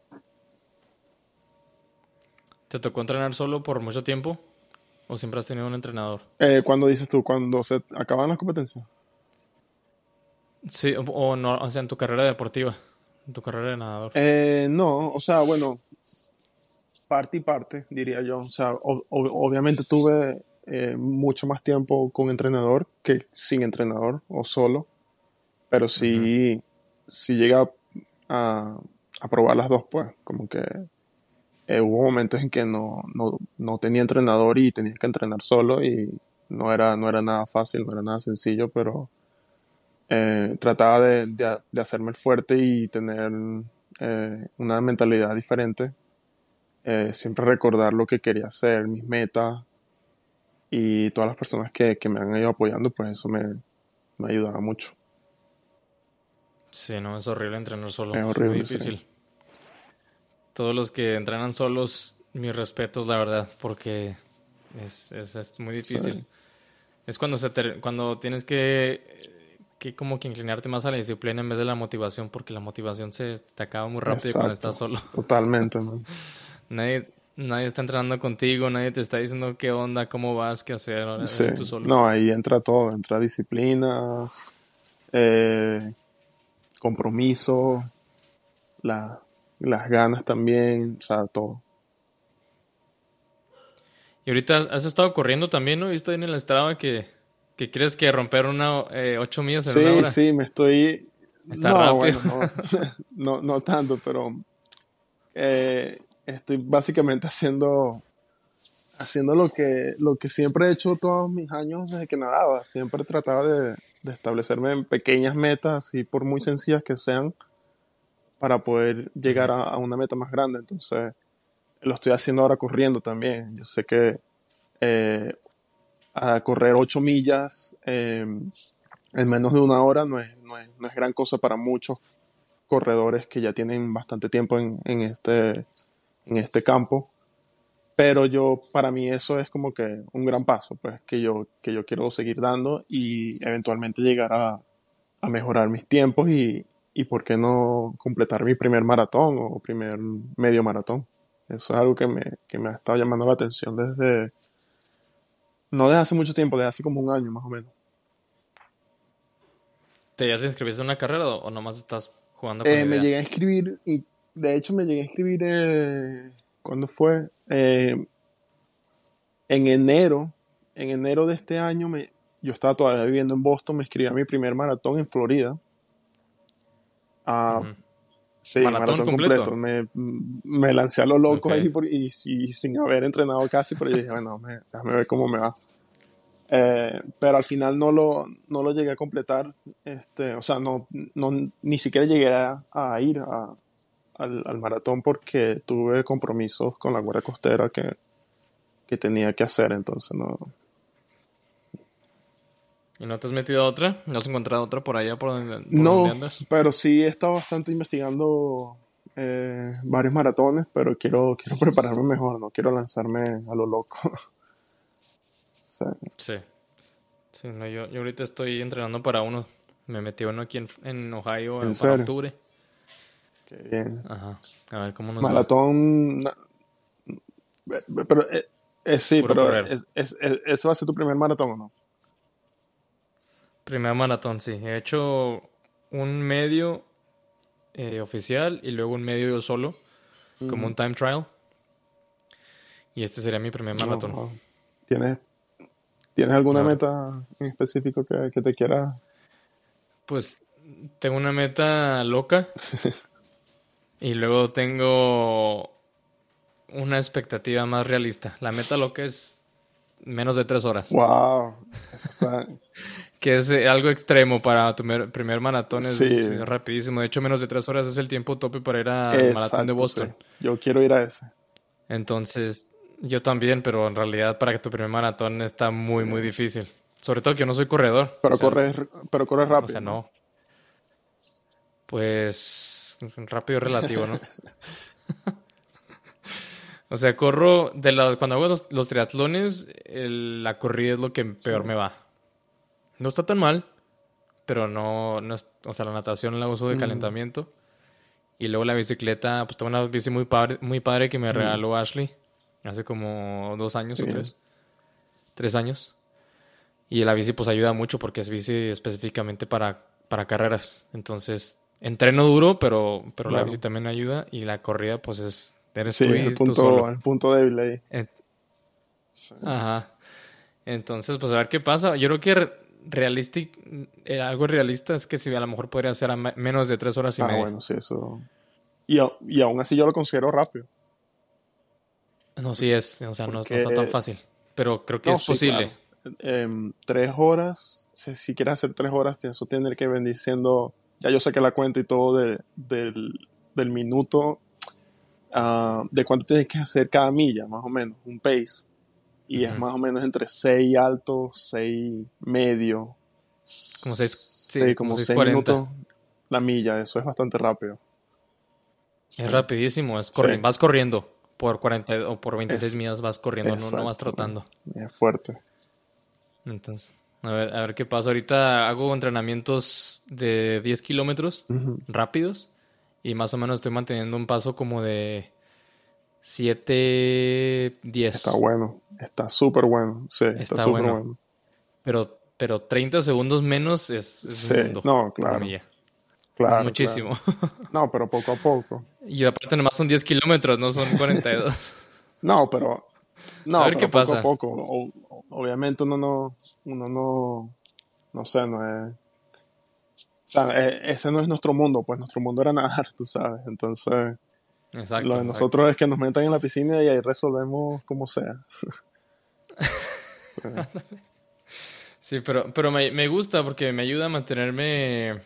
¿Te tocó entrenar solo por mucho tiempo? ¿O siempre has tenido un entrenador? Eh, ¿Cuándo dices tú? ¿Cuando se acaban las competencias? Sí, o, no, o sea, en tu carrera deportiva, en tu carrera de nadador. Eh, no, o sea, bueno, parte y parte, diría yo. O sea, obviamente tuve eh, mucho más tiempo con entrenador que sin entrenador o solo, pero sí, sí llega a, a probar las dos, pues, como que eh, hubo momentos en que no, no, no, tenía entrenador y tenía que entrenar solo y no era, no era nada fácil, no era nada sencillo, pero eh, trataba de, de, hacerme fuerte y tener una mentalidad diferente. siempre recordar lo que quería hacer, mis metas y todas las personas que, que me han ido apoyando, pues eso me, me ayudaba mucho. Sí, no, es horrible entrenar solo. Es horrible. muy difícil todos los que entrenan solos, mis respetos, la verdad, porque es, es, muy difícil. Es cuando, se cuando tienes que, que como que inclinarte más a la disciplina en vez de la motivación, porque la motivación se te acaba muy rápido cuando estás solo. Totalmente, ¿no? nadie, nadie está entrenando contigo, nadie te está diciendo qué onda, cómo vas, qué hacer. tú solo. No, ahí entra todo, entra disciplina, eh, compromiso, la, las ganas también, o sea, todo. Y ahorita has estado corriendo también, ¿no? Viste en el Strava que, que crees que romper una eh, 8 millas en sí, una hora. Sí, me estoy... Está rápido. no, no, tanto, pero eh, estoy básicamente haciendo haciendo lo que, lo que siempre he hecho todos mis años desde que nadaba. Siempre trataba de, de establecerme en pequeñas metas, y por muy sencillas que sean, para poder llegar a, una meta más grande. Entonces, lo estoy haciendo ahora corriendo también. Yo sé que eh, a correr 8 millas em, en menos de una hora no es, no, es, no es, gran cosa para muchos corredores que ya tienen bastante tiempo en, en, este, en este campo. Pero yo, para mí eso es como que un gran paso, pues, que yo, que yo quiero seguir dando y eventualmente llegar a, a mejorar mis tiempos y, y por qué no completar mi primer maratón o primer medio maratón. Eso es algo que me, que me ha estado llamando la atención desde, no desde hace mucho tiempo, desde hace como un año más o menos. ¿Te ya te inscribiste en una carrera o nomás estás jugando con eh, Me llegué a inscribir y de hecho me llegué a inscribir, eh, ¿cuándo fue? Eh, en enero, en enero de este año, me, yo estaba todavía viviendo en Boston, me inscribí a mi primer maratón en Florida Ah, Sí, maratón, completo. Me, me, lancé a lo loco ahí y, sin haber entrenado casi, pero yo dije, bueno, déjame ver cómo me va. Eh, pero al final no lo, no lo llegué a completar, este, o sea, no, no, ni siquiera llegué a, ir a, al, al, maratón porque tuve compromisos con la Guardia Costera que, que tenía que hacer, entonces no, ¿Y no te has metido a otra? ¿No has encontrado otra por allá por donde, no, pero sí he estado bastante investigando eh, varios maratones, pero quiero, quiero prepararme mejor, no quiero lanzarme a lo loco. sí. Sí, no, yo, yo, ahorita estoy entrenando para uno. Me metí uno aquí en, Ohio ¿En para octubre. Qué bien. Ajá. A ver cómo nos Maratón. Pero, eh, eh, sí, pero es, es, ¿eso va a ser tu primer maratón o no? Primer maratón, sí. He hecho un medio eh, oficial y luego un medio yo solo, como un time trial. Y este sería mi primer maratón. ¿Tienes, ¿Tienes alguna meta en específico que, que te quiera? Pues tengo una meta loca. y luego tengo una expectativa más realista. La meta loca es menos de tres horas. ¡Wow! que es eh, algo extremo para tu primer maratón. Es, rapidísimo. De hecho, menos de tres horas es el tiempo tope para ir al maratón de Boston. Yo quiero ir a ese. Entonces, yo también, pero en realidad para que tu primer maratón está muy, muy difícil. Sobre todo que yo no soy corredor. Pero, corres, pero corres rápido. O sea, no. Pues rápido relativo, ¿no? o sea, corro de la, cuando hago los, triatlones, la corrida es lo que peor me va. No está tan mal, pero no, no o sea, la natación la uso de mm. calentamiento. Y luego la bicicleta, pues tengo una bici muy padre, muy padre que me mm. regaló Ashley hace como dos años o tres. Tres años. Y la bici pues ayuda mucho porque es bici específicamente para, para carreras. Entonces, entreno duro, pero, pero la bici también ayuda. Y la corrida pues es... Eres sí, el, punto, el punto débil ahí. Ajá. Entonces, pues a ver qué pasa. Yo creo que realístico, eh, algo realista es que si a lo mejor podría ser a menos de tres horas y ah, media. bueno, sí, eso. Y, y, aún así yo lo considero rápido. No, sí es, o sea, no, está tan fácil. Pero creo que es posible. Em, tres horas, si, quieres hacer tres horas, eso tiene que venir siendo. Ya yo sé que la cuenta y todo del, del, minuto, ah, de cuánto tienes que hacer cada milla, más o menos, un pace y es más o menos entre 6 alto, 6 medio. Como 6 sí, como 6 minutos la milla, eso es bastante rápido. Es rapidísimo, es vas corriendo por 40 o por 26 millas vas corriendo, no, vas trotando. Es fuerte. Entonces, a ver, a ver qué pasa. Ahorita hago entrenamientos de 10 kilómetros rápidos y más o menos estoy manteniendo un paso como de 7, 10. Está bueno, está súper bueno. Sí, está, súper bueno. Pero, pero 30 segundos menos es, sí, no, claro. Claro, Muchísimo. No, pero poco a poco. Y aparte nomás son 10 kilómetros, no son 42. no, pero... No, a ver qué poco pasa. a poco. Obviamente uno no... Uno no... No sé, no es... O sea, e, ese no es nuestro mundo, pues nuestro mundo era nadar, tú sabes. Entonces... Exacto, Lo de nosotros es que nos metan en la piscina y ahí resolvemos como sea. sí. pero, pero me, me, gusta porque me ayuda a mantenerme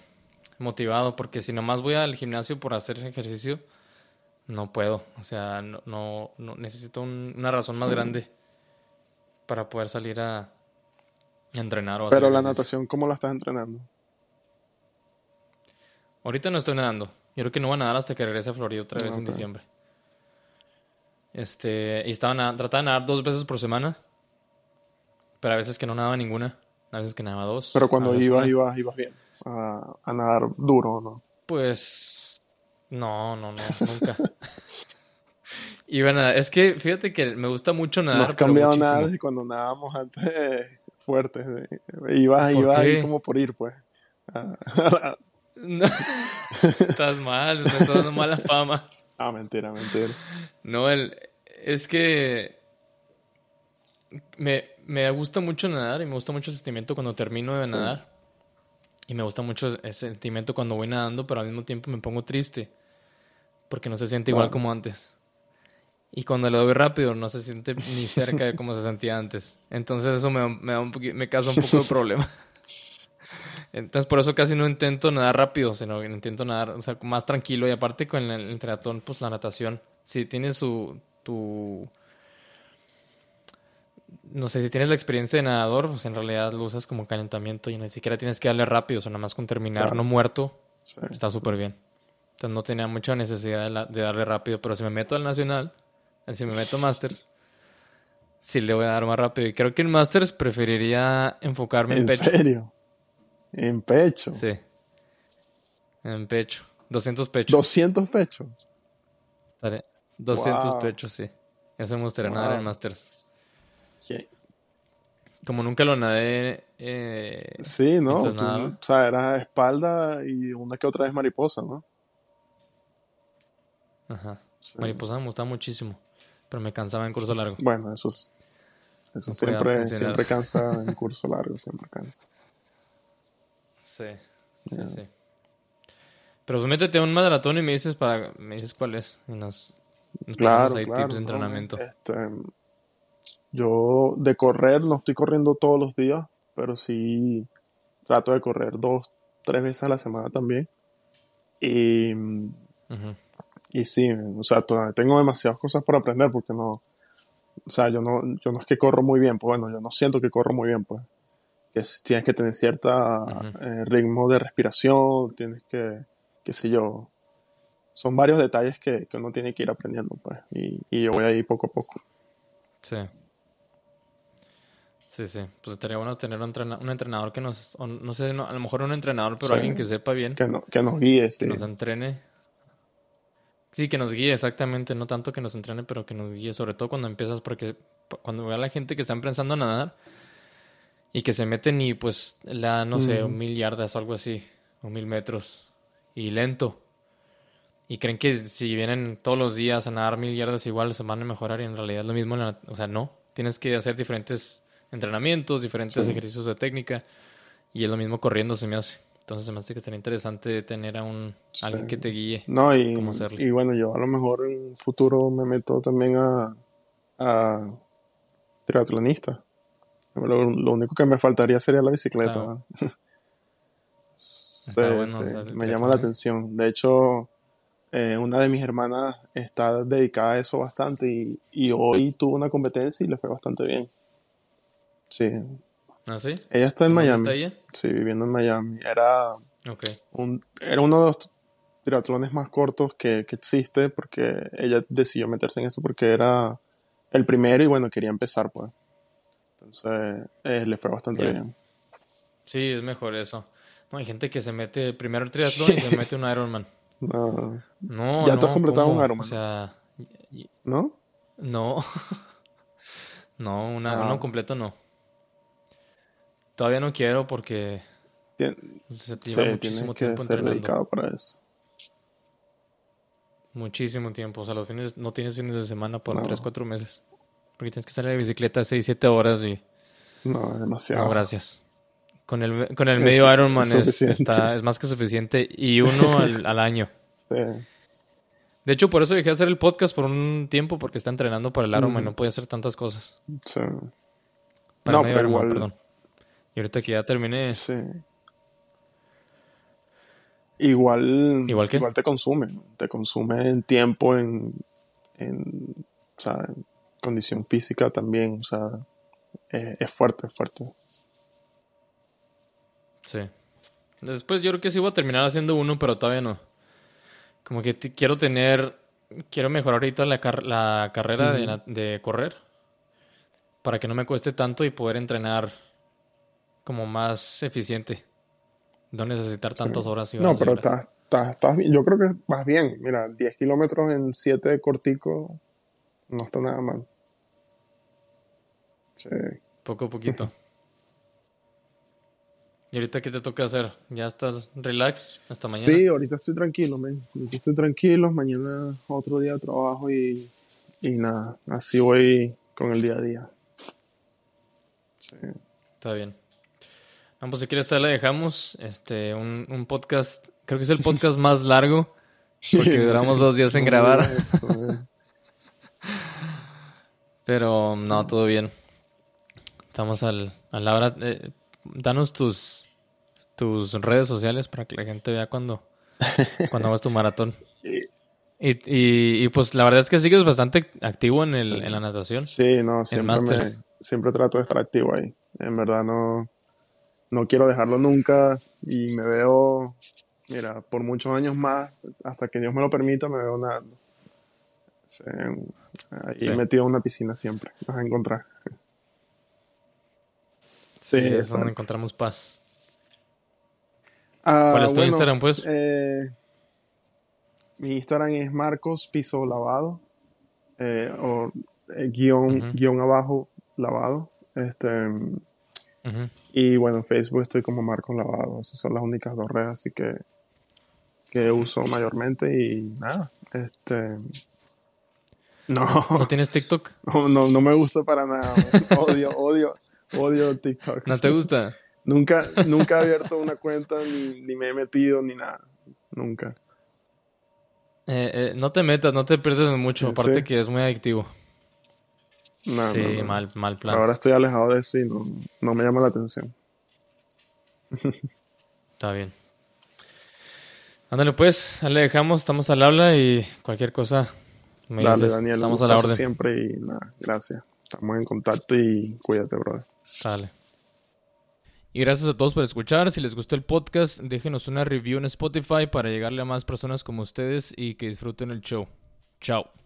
motivado, porque si nomás voy al gimnasio por hacer ejercicio, no puedo. O sea, no, no, necesito una razón más grande para poder salir a, entrenar. O pero la natación, ¿cómo la estás entrenando? Ahorita no estoy nadando. Yo creo que no va a nadar hasta que regrese a Florida otra vez en diciembre. Este, y estaba trataba de nadar dos veces por semana. Pero a veces que no nadaba ninguna. A veces que nadaba dos. Pero cuando ibas, ibas, ibas bien. A, nadar duro, ¿no? Pues. No, no, no, nunca. A nadar. Es que fíjate que me gusta mucho nadar. No ha cambiado nada desde cuando nadábamos antes fuertes. Ibas, ibas ahí como por ir, pues. No. Estás mal, me estás dando mala fama. Ah, mentira, mentira. No, el, es que me, me, gusta mucho nadar y me gusta mucho el sentimiento cuando termino de nadar. Y me gusta mucho el sentimiento cuando voy nadando, pero al mismo tiempo me pongo triste. Porque no se siente igual como antes. Y cuando lo doy rápido, no se siente ni cerca de como se sentía antes. Entonces eso me, me, da un me causa un poco de problema. Entonces por eso casi no intento nadar rápido, sino intento nadar o sea, más tranquilo. Y aparte con el, el triatlón, pues la natación, si tienes su, tu... No sé, si tienes la experiencia de nadador, pues en realidad lo usas como calentamiento y ni siquiera tienes que darle rápido, o sea, nada más con terminar no muerto, está súper bien. Entonces no tenía mucha necesidad de, darle rápido, pero si me meto al nacional, si me meto Masters, sí le voy a dar más rápido. Y creo que en Masters preferiría enfocarme en, ¿En serio? En pecho. Sí. En pecho. 200 pechos. 200 pechos. 200 pechos, sí. Eso me gustaría nadar en Masters. Como nunca lo nadé. Eh, sí, ¿no? o sea, era espalda y una que otra vez mariposa, ¿no? Ajá. Mariposa me gustaba muchísimo. Pero me cansaba en curso largo. Bueno, eso, es, eso siempre, siempre cansa en curso largo, siempre cansa. Sí, sí, sí. Pero pues métete a un maratón y me dices para me dices cuál es y nos, claro, claro, tips de entrenamiento. Este, Yo de correr no estoy corriendo todos los días, pero sí trato de correr dos, tres veces a la semana también. Y, y sí, o sea, todavía tengo demasiadas cosas por aprender porque no, o sea, yo no, yo no es que corro muy bien, pues bueno, yo no siento que corro muy bien, pues. Que tienes que tener cierto eh, ritmo de respiración, tienes que, qué sé yo. Son varios detalles que, que uno tiene que ir aprendiendo, pues. Y, y yo voy ahí poco a poco. Sí. Sí, sí. Pues estaría bueno tener un, un entrenador que nos, no sé, a lo mejor un entrenador, pero alguien que sepa bien. Que, que nos guíe, sí. Que nos entrene. Sí, que nos guíe, exactamente. No tanto que nos entrene, pero que nos guíe. Sobre todo cuando empiezas, porque cuando veo a la gente que está empezando a nadar y que se meten y pues la, no sé, un mil yardas o algo así, o mil metros, y lento. Y creen que si vienen todos los días a nadar mil yardas igual se van a mejorar y en realidad es lo mismo. O sea, no. Tienes que hacer diferentes entrenamientos, diferentes ejercicios de técnica. Y es lo mismo corriendo, se me hace. Entonces se me hace que sería interesante tener a un alguien que te guíe. No, y, y bueno, yo a lo mejor en un futuro me meto también a, a triatlonista. Lo, único que me faltaría sería la bicicleta. sí, me llama la atención. De hecho, eh, una de mis hermanas está dedicada a eso bastante y, y hoy tuvo una competencia y le fue bastante bien. Sí. ¿Ah, sí? Ella está en Miami. Está ella? Sí, viviendo en Miami. Era, un, era uno de los triatlones más cortos que, que, existe porque ella decidió meterse en eso porque era el primero y bueno, quería empezar pues. Entonces eh, le fue bastante bien. Sí, es mejor eso. No, hay gente que se mete primero el triatlón y se mete un Ironman. No. No, ¿Ya tú has completado un Ironman? O sea... ¿No? No. no, una, ah. uno completo no. Todavía no quiero porque se lleva muchísimo tiempo que ser dedicado para eso. Muchísimo tiempo. O sea, los fines, no tienes fines de semana por 3, 4 meses. Porque tienes que salir de bicicleta 6, 7 horas y... No, demasiado. No, gracias. Con el, con el medio Ironman es, está, es más que suficiente y uno al, al año. Sí. De hecho, por eso dejé de hacer el podcast por un tiempo porque está entrenando para el Ironman y no podía hacer tantas cosas. Sí. no, pero igual, perdón. Y ahorita que ya terminé. Sí. Igual, ¿Igual, igual te consume, te consume en tiempo, en, en, o sea, en condición física también, o sea, es, fuerte, es fuerte. Sí. Después yo creo que sí voy a terminar haciendo uno, pero todavía no. Como que quiero tener, quiero mejorar ahorita la, la carrera de, de correr para que no me cueste tanto y poder entrenar como más eficiente. No necesitar tantas horas y No, pero estás, bien. Yo creo que vas bien. Mira, 10 kilómetros en 7 cortico no está nada mal. Sí. Poco a poquito. ¿Y ahorita qué te toca hacer? ¿Ya estás relax hasta mañana? Sí, ahorita estoy tranquilo, man. Ahorita estoy tranquilo. Mañana otro día de trabajo y, y nada. Así voy con el día a día. Sí. Está bien. Ah, pues si quieres, ahí la dejamos. Este, un, un, podcast, creo que es el podcast más largo, porque duramos dos días en grabar. Pero no, todo bien. Estamos al, a la hora. Eh, danos tus, tus redes sociales para que la gente vea cuando, cuando hagas tu maratón. Y, y, y, pues la verdad es que sigues bastante activo en, el, en la natación. Sí, no, siempre, siempre trato de estar activo ahí. En verdad no no quiero dejarlo nunca y me veo, mira, por muchos años más, hasta que Dios me lo permita, me veo nadando. ahí metido en una piscina siempre, vas a encontrar. Sí, es donde encontramos paz. Ah, ¿Cuál es tu Instagram, pues? Eh, mi Instagram es Marcos Piso Lavado, eh, o eh, guion, guion abajo lavado. Este, y bueno, en Facebook estoy como Marcos Lavado. Esas son las únicas dos redes así que, que uso mayormente y nada, este... No. ¿No tienes TikTok? No, no, me gusta para nada. Odio, odio, odio TikTok. ¿No te gusta? nunca, nunca he abierto una cuenta, ni, ni me he metido, ni nada. Nunca. Eh, eh, no te metas, no te pierdes mucho. aparte que es muy adictivo. Sí, mal, mal plan. Ahora estoy alejado de eso y no, no me llama la atención. Está bien. Ándale pues, le dejamos, estamos al habla y cualquier cosa me Dale, Daniel, estamos a la orden. Siempre y nada, gracias. Estamos en contacto y cuídate, brother. Dale. Y gracias a todos por escuchar. Si les gustó el podcast, déjenos una review en Spotify para llegarle a más personas como ustedes y que disfruten el show. Chao.